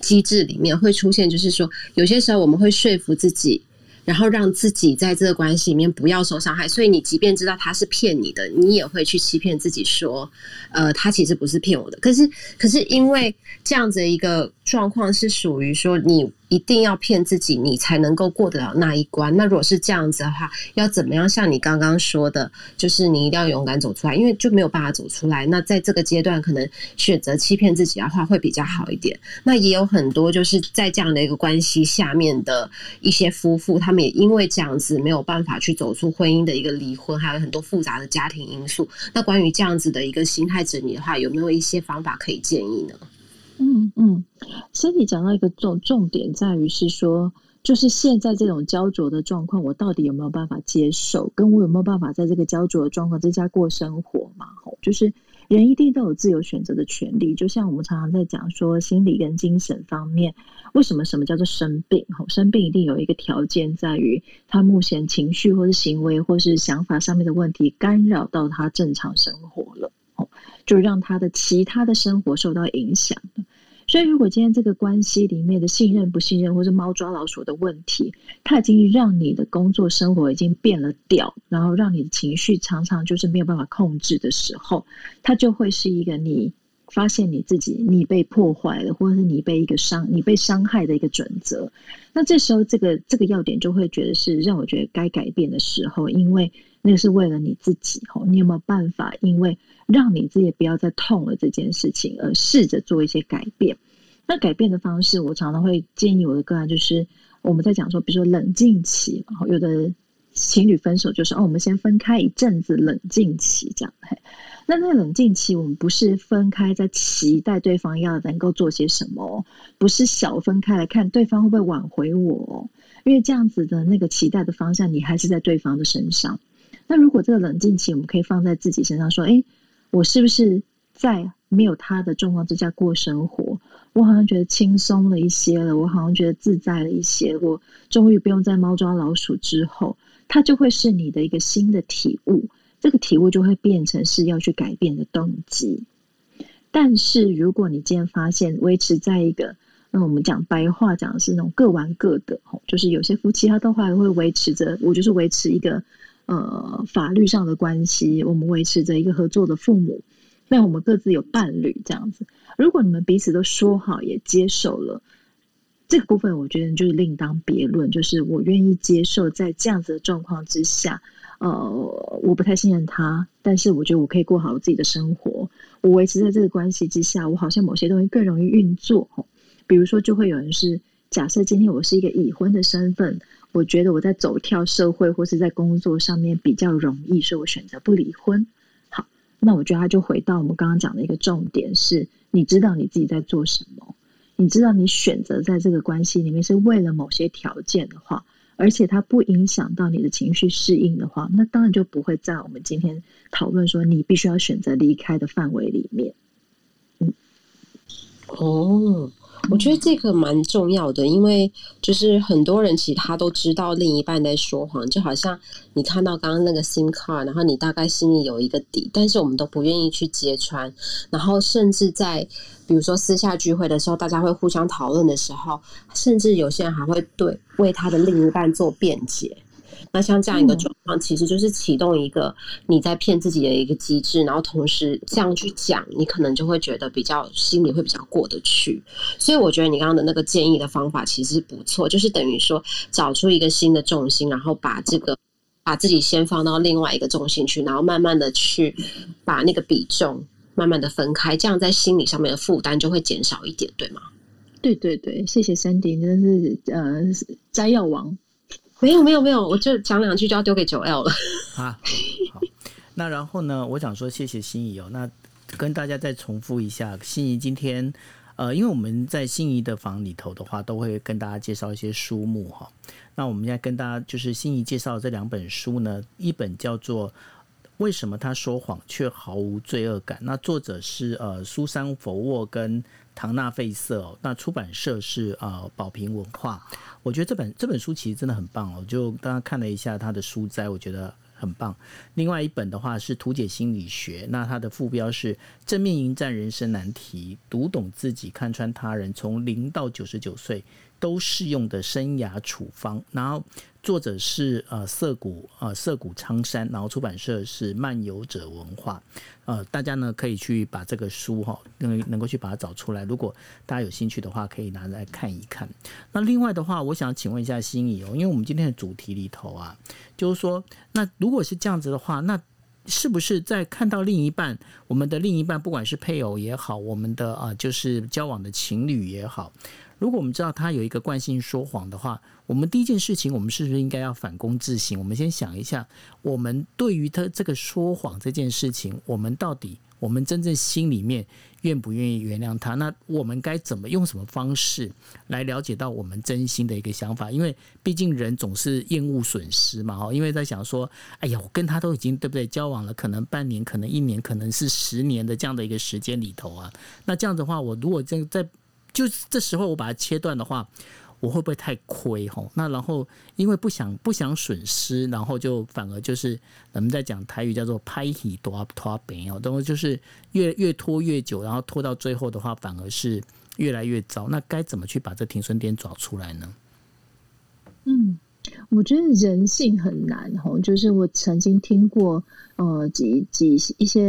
机制里面会出现，就是说有些时候我们会说服自己。然后让自己在这个关系里面不要受伤害，所以你即便知道他是骗你的，你也会去欺骗自己说，呃，他其实不是骗我的。可是，可是因为这样子的一个状况是属于说，你一定要骗自己，你才能够过得了那一关。那如果是这样子的话，要怎么样？像你刚刚说的，就是你一定要勇敢走出来，因为就没有办法走出来。那在这个阶段，可能选择欺骗自己的话会比较好一点。那也有很多就是在这样的一个关系下面的一些夫妇，他们。也因为这样子没有办法去走出婚姻的一个离婚，还有很多复杂的家庭因素。那关于这样子的一个心态整理的话，有没有一些方法可以建议呢？嗯嗯，所以你讲到一个重重点在于是说，就是现在这种焦灼的状况，我到底有没有办法接受？跟我有没有办法在这个焦灼的状况之下过生活嘛？吼，就是。人一定都有自由选择的权利，就像我们常常在讲说，心理跟精神方面，为什么什么叫做生病？吼，生病一定有一个条件，在于他目前情绪或是行为或是想法上面的问题干扰到他正常生活了，就让他的其他的生活受到影响。所以，如果今天这个关系里面的信任不信任，或者猫抓老鼠的问题，它已经让你的工作生活已经变了调，然后让你的情绪常常就是没有办法控制的时候，它就会是一个你发现你自己你被破坏了，或者是你被一个伤你被伤害的一个准则。那这时候，这个这个要点就会觉得是让我觉得该改变的时候，因为那个是为了你自己吼，你有没有办法？因为让你自己不要再痛了这件事情，而试着做一些改变。那改变的方式，我常常会建议我的个案，就是我们在讲说，比如说冷静期，然后有的情侣分手就是哦，我们先分开一阵子冷静期这样。那那冷静期，我们不是分开在期待对方要能够做些什么，不是小分开来看对方会不会挽回我，因为这样子的那个期待的方向，你还是在对方的身上。那如果这个冷静期，我们可以放在自己身上，说，哎。我是不是在没有他的状况之下过生活？我好像觉得轻松了一些了，我好像觉得自在了一些。我终于不用再猫抓老鼠之后，它就会是你的一个新的体悟。这个体悟就会变成是要去改变的动机。但是如果你今天发现维持在一个，那我们讲白话讲的是那种各玩各的，就是有些夫妻他都还会维持着，我就是维持一个。呃法律上的关系，我们维持着一个合作的父母，那我们各自有伴侣这样子。如果你们彼此都说好，也接受了这个部分，我觉得就是另当别论。就是我愿意接受在这样子的状况之下，呃，我不太信任他，但是我觉得我可以过好我自己的生活。我维持在这个关系之下，我好像某些东西更容易运作。比如说，就会有人是假设今天我是一个已婚的身份，我觉得我在走跳社会或是在工作上面比较容易，所以我选择不离婚。好，那我觉得他就回到我们刚刚讲的一个重点是。你知道你自己在做什么？你知道你选择在这个关系里面是为了某些条件的话，而且它不影响到你的情绪适应的话，那当然就不会在我们今天讨论说你必须要选择离开的范围里面。嗯，哦。我觉得这个蛮重要的，因为就是很多人其实他都知道另一半在说谎，就好像你看到刚刚那个 SIM card，然后你大概心里有一个底，但是我们都不愿意去揭穿，然后甚至在比如说私下聚会的时候，大家会互相讨论的时候，甚至有些人还会对为他的另一半做辩解。那像这样一个状况，其实就是启动一个你在骗自己的一个机制，然后同时这样去讲，你可能就会觉得比较心里会比较过得去。所以我觉得你刚刚的那个建议的方法其实不错，就是等于说找出一个新的重心，然后把这个把自己先放到另外一个重心去，然后慢慢的去把那个比重慢慢的分开，这样在心理上面的负担就会减少一点，对吗？对对对，谢谢 Sandy，真的是呃摘要王。没有没有没有，我就讲两句就要丢给九 L 了 (laughs) 啊。好，那然后呢，我想说谢谢心仪哦。那跟大家再重复一下，心仪今天呃，因为我们在心仪的房里头的话，都会跟大家介绍一些书目哈。那我们现在跟大家就是心仪介绍这两本书呢，一本叫做《为什么他说谎却毫无罪恶感》，那作者是呃苏珊·佛沃跟唐纳·费瑟。那出版社是呃宝瓶文化。我觉得这本这本书其实真的很棒哦，就刚刚看了一下他的书摘，我觉得很棒。另外一本的话是《图解心理学》，那它的副标是“正面迎战人生难题，读懂自己，看穿他人，从零到九十九岁都适用的生涯处方”。然后作者是呃涩谷呃涩谷苍山，然后出版社是漫游者文化。呃，大家呢可以去把这个书哈，能能够去把它找出来。如果大家有兴趣的话，可以拿来看一看。那另外的话，我想请问一下心仪哦，因为我们今天的主题里头啊，就是说，那如果是这样子的话，那是不是在看到另一半，我们的另一半，不管是配偶也好，我们的啊，就是交往的情侣也好，如果我们知道他有一个惯性说谎的话，我们第一件事情，我们是不是应该要反躬自省？我们先想一下，我们对于他这个说谎这件事情，我们到底我们真正心里面愿不愿意原谅他？那我们该怎么用什么方式来了解到我们真心的一个想法？因为毕竟人总是厌恶损失嘛，哈，因为在想说，哎呀，我跟他都已经对不对交往了，可能半年，可能一年，可能是十年的这样的一个时间里头啊，那这样的话，我如果在在就这时候我把它切断的话。我会不会太亏吼？那然后因为不想不想损失，然后就反而就是我们在讲台语叫做拍起拖拖饼哦，然后就是越越拖越久，然后拖到最后的话，反而是越来越糟。那该怎么去把这停损点找出来呢？嗯，我觉得人性很难吼，就是我曾经听过呃几几一些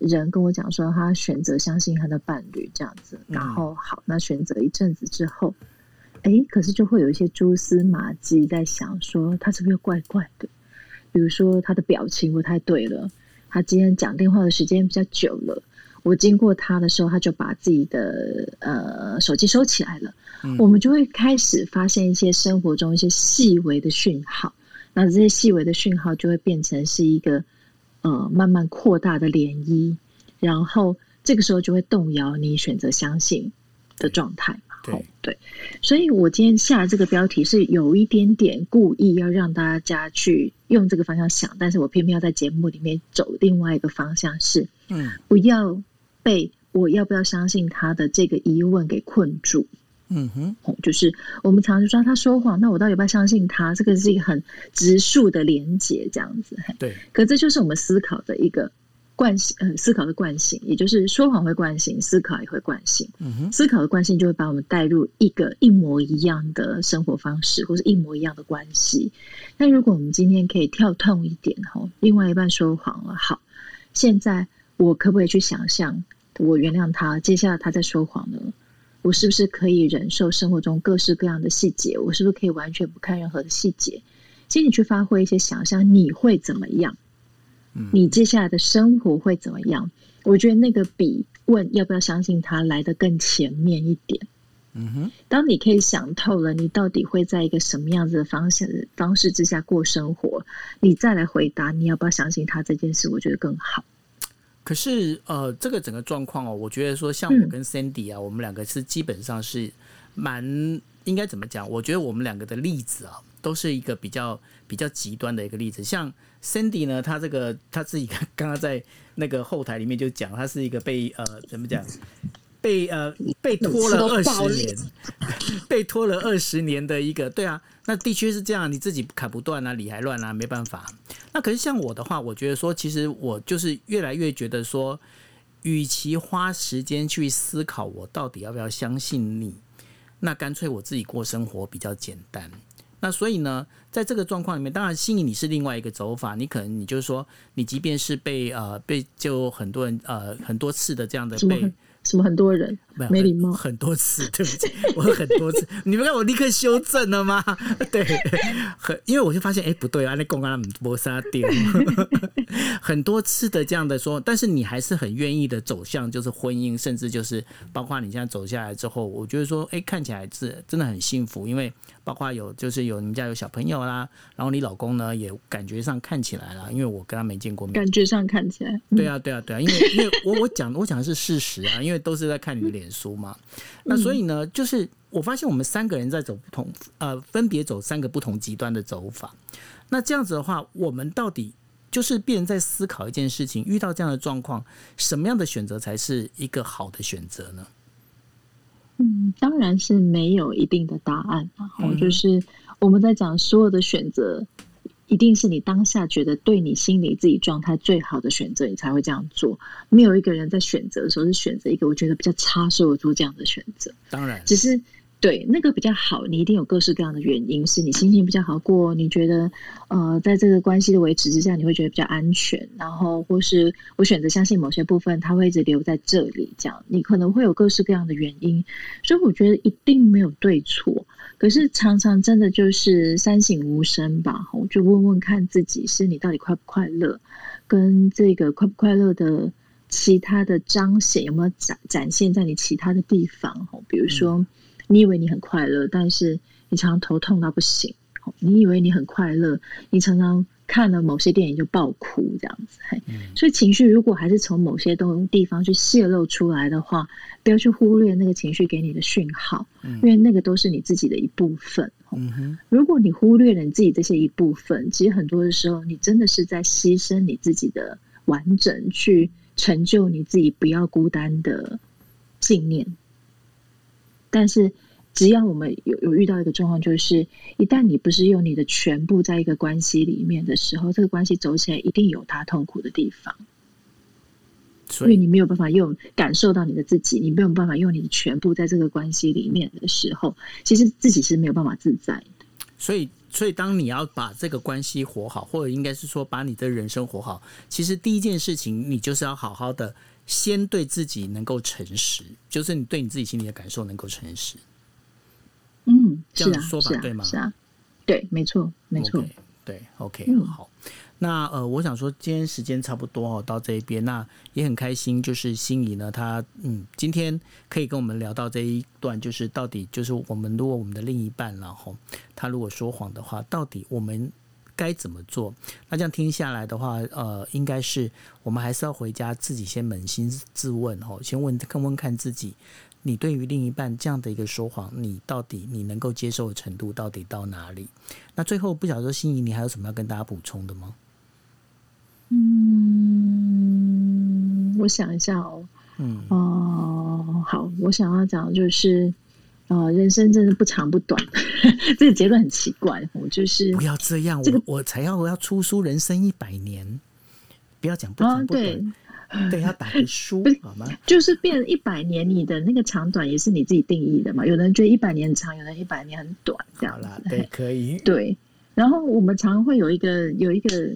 人跟我讲说，他选择相信他的伴侣这样子，然后好，那选择一阵子之后。哎，可是就会有一些蛛丝马迹在想说，他是不是怪怪的？比如说他的表情不太对了，他今天讲电话的时间比较久了，我经过他的时候，他就把自己的呃手机收起来了。我们就会开始发现一些生活中一些细微的讯号，那这些细微的讯号就会变成是一个呃慢慢扩大的涟漪，然后这个时候就会动摇你选择相信的状态。对对，所以我今天下这个标题是有一点点故意要让大家去用这个方向想，但是我偏偏要在节目里面走另外一个方向，是嗯，不要被我要不要相信他的这个疑问给困住。嗯哼，就是我们常常说他说谎，那我到底要不要相信他？这个是一个很直述的连接，这样子。对，可这就是我们思考的一个。惯性，呃，思考的惯性，也就是说谎会惯性，思考也会惯性。嗯哼，思考的惯性就会把我们带入一个一模一样的生活方式，或是一模一样的关系。那如果我们今天可以跳痛一点，吼，另外一半说谎了，好，现在我可不可以去想象，我原谅他，接下来他在说谎呢？我是不是可以忍受生活中各式各样的细节？我是不是可以完全不看任何的细节？请你去发挥一些想象，你会怎么样？你接下来的生活会怎么样？我觉得那个比问要不要相信他来的更前面一点。嗯哼，当你可以想透了，你到底会在一个什么样子的方式方式之下过生活，你再来回答你要不要相信他这件事，我觉得更好。可是呃，这个整个状况哦，我觉得说像我跟 Sandy 啊，我们两个是基本上是蛮应该怎么讲？我觉得我们两个的例子啊，都是一个比较比较极端的一个例子。像 Sandy 呢，他这个他自己刚刚在那个后台里面就讲，他是一个被呃怎么讲？被呃被拖了二十年，(laughs) 被拖了二十年的一个，对啊，那的确是这样，你自己砍不断啊，理还乱啊，没办法。那可是像我的话，我觉得说，其实我就是越来越觉得说，与其花时间去思考我到底要不要相信你，那干脆我自己过生活比较简单。那所以呢，在这个状况里面，当然吸引你是另外一个走法，你可能你就是说，你即便是被呃被就很多人呃很多次的这样的被。什么很多人没礼貌很多次，对不起，(laughs) 我很多次，你们看我立刻修正了吗？(laughs) 对，(laughs) 很因为我就发现，哎，不对啊，那公安磨砂掉很多次的这样的说，但是你还是很愿意的走向就是婚姻，甚至就是包括你现在走下来之后，我觉得说，哎，看起来是真的很幸福，因为包括有就是有你们家有小朋友啦，然后你老公呢也感觉上看起来了，因为我跟他没见过面，感觉上看起来，对啊，对啊，对啊，因为 (laughs) 因为我我讲我讲的是事实啊，因为。都是在看你的脸书嘛，那所以呢，就是我发现我们三个人在走不同，呃，分别走三个不同极端的走法。那这样子的话，我们到底就是别人在思考一件事情：遇到这样的状况，什么样的选择才是一个好的选择呢？嗯，当然是没有一定的答案。然后就是我们在讲所有的选择。一定是你当下觉得对你心理自己状态最好的选择，你才会这样做。没有一个人在选择的时候是选择一个我觉得比较差，所以我做这样的选择。当然，只是对那个比较好，你一定有各式各样的原因，是你心情比较好过，你觉得呃，在这个关系的维持之下，你会觉得比较安全，然后或是我选择相信某些部分，它会一直留在这里，这样你可能会有各式各样的原因，所以我觉得一定没有对错。可是常常真的就是三省吾身吧，我就问问看自己，是你到底快不快乐，跟这个快不快乐的其他的彰显有没有展展现在你其他的地方？比如说，你以为你很快乐，但是你常常头痛到不行；你以为你很快乐，你常常。看了某些电影就爆哭这样子，所以情绪如果还是从某些东地方去泄露出来的话，不要去忽略那个情绪给你的讯号，因为那个都是你自己的一部分。如果你忽略了你自己这些一部分，其实很多的时候，你真的是在牺牲你自己的完整，去成就你自己不要孤单的信念。但是。只要我们有有遇到一个状况，就是一旦你不是用你的全部在一个关系里面的时候，这个关系走起来一定有它痛苦的地方，所以你没有办法用感受到你的自己，你没有办法用你的全部在这个关系里面的时候，其实自己是没有办法自在的。所以，所以当你要把这个关系活好，或者应该是说把你的人生活好，其实第一件事情，你就是要好好的先对自己能够诚实，就是你对你自己心里的感受能够诚实。嗯，这样说法对吗？是啊，对，没错，没错，对，OK，好。那呃，我想说，今天时间差不多哦，到这一边，那也很开心，就是心仪呢，他嗯，今天可以跟我们聊到这一段，就是到底就是我们如果我们的另一半，然后他如果说谎的话，到底我们该怎么做？那这样听下来的话，呃，应该是我们还是要回家自己先扪心自问哦，先问看问看自己。你对于另一半这样的一个说谎，你到底你能够接受的程度到底到哪里？那最后不晓得心仪，你还有什么要跟大家补充的吗？嗯，我想一下哦。嗯哦，好，我想要讲的就是，呃，人生真的不长不短，(laughs) 这个结论很奇怪。我就是不要这样，我我才要我要出书，人生一百年，不要讲不长不短。对，要打个书好吗？就是变一百年，你的那个长短也是你自己定义的嘛。有人觉得一百年很长，有人一百年很短，这样子。对，可以。对。然后我们常会有一个有一个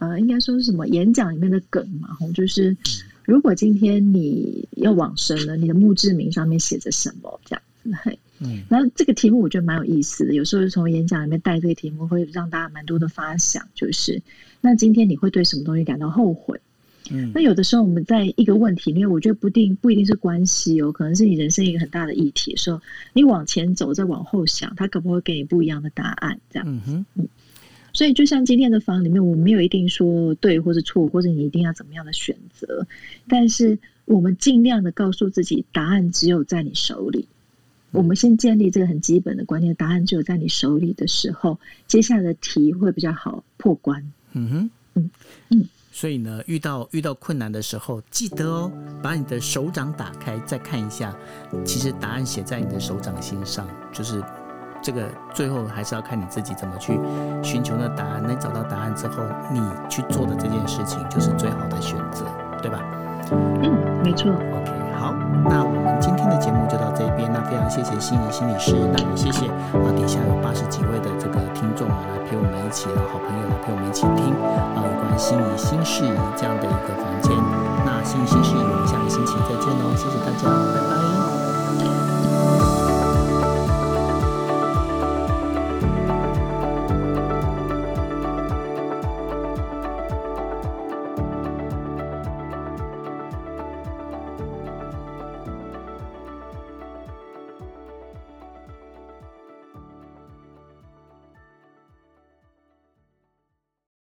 呃，应该说是什么演讲里面的梗嘛，就是如果今天你要往生了，你的墓志铭上面写着什么？这样子。(laughs) 嗯。然后这个题目我觉得蛮有意思的，有时候从演讲里面带这个题目，会让大家蛮多的发想，就是那今天你会对什么东西感到后悔？嗯，那有的时候我们在一个问题，里面我觉得不定不一定是关系哦，可能是你人生一个很大的议题的时候，你往前走再往后想，他可不会给你不一样的答案？这样，嗯哼，嗯，所以就像今天的房里面，我们没有一定说对或者错，或者你一定要怎么样的选择，但是我们尽量的告诉自己，答案只有在你手里。我们先建立这个很基本的观念，答案只有在你手里的时候，接下来的题会比较好破关。嗯哼，嗯嗯。所以呢，遇到遇到困难的时候，记得哦，把你的手掌打开，再看一下，其实答案写在你的手掌心上。就是这个最后还是要看你自己怎么去寻求那答案。那找到答案之后，你去做的这件事情就是最好的选择，对吧？嗯，没错。OK，好，那我们今天的节目就到这边。那非常谢谢心仪心理师，那也谢谢啊，底下有八十几位的这个听众啊，来陪我们一起，好朋友来陪我们一起听啊，有关心理心事宜这样的一个房间。那心理心事宜，我们下个星期再见喽，谢谢大家，拜拜。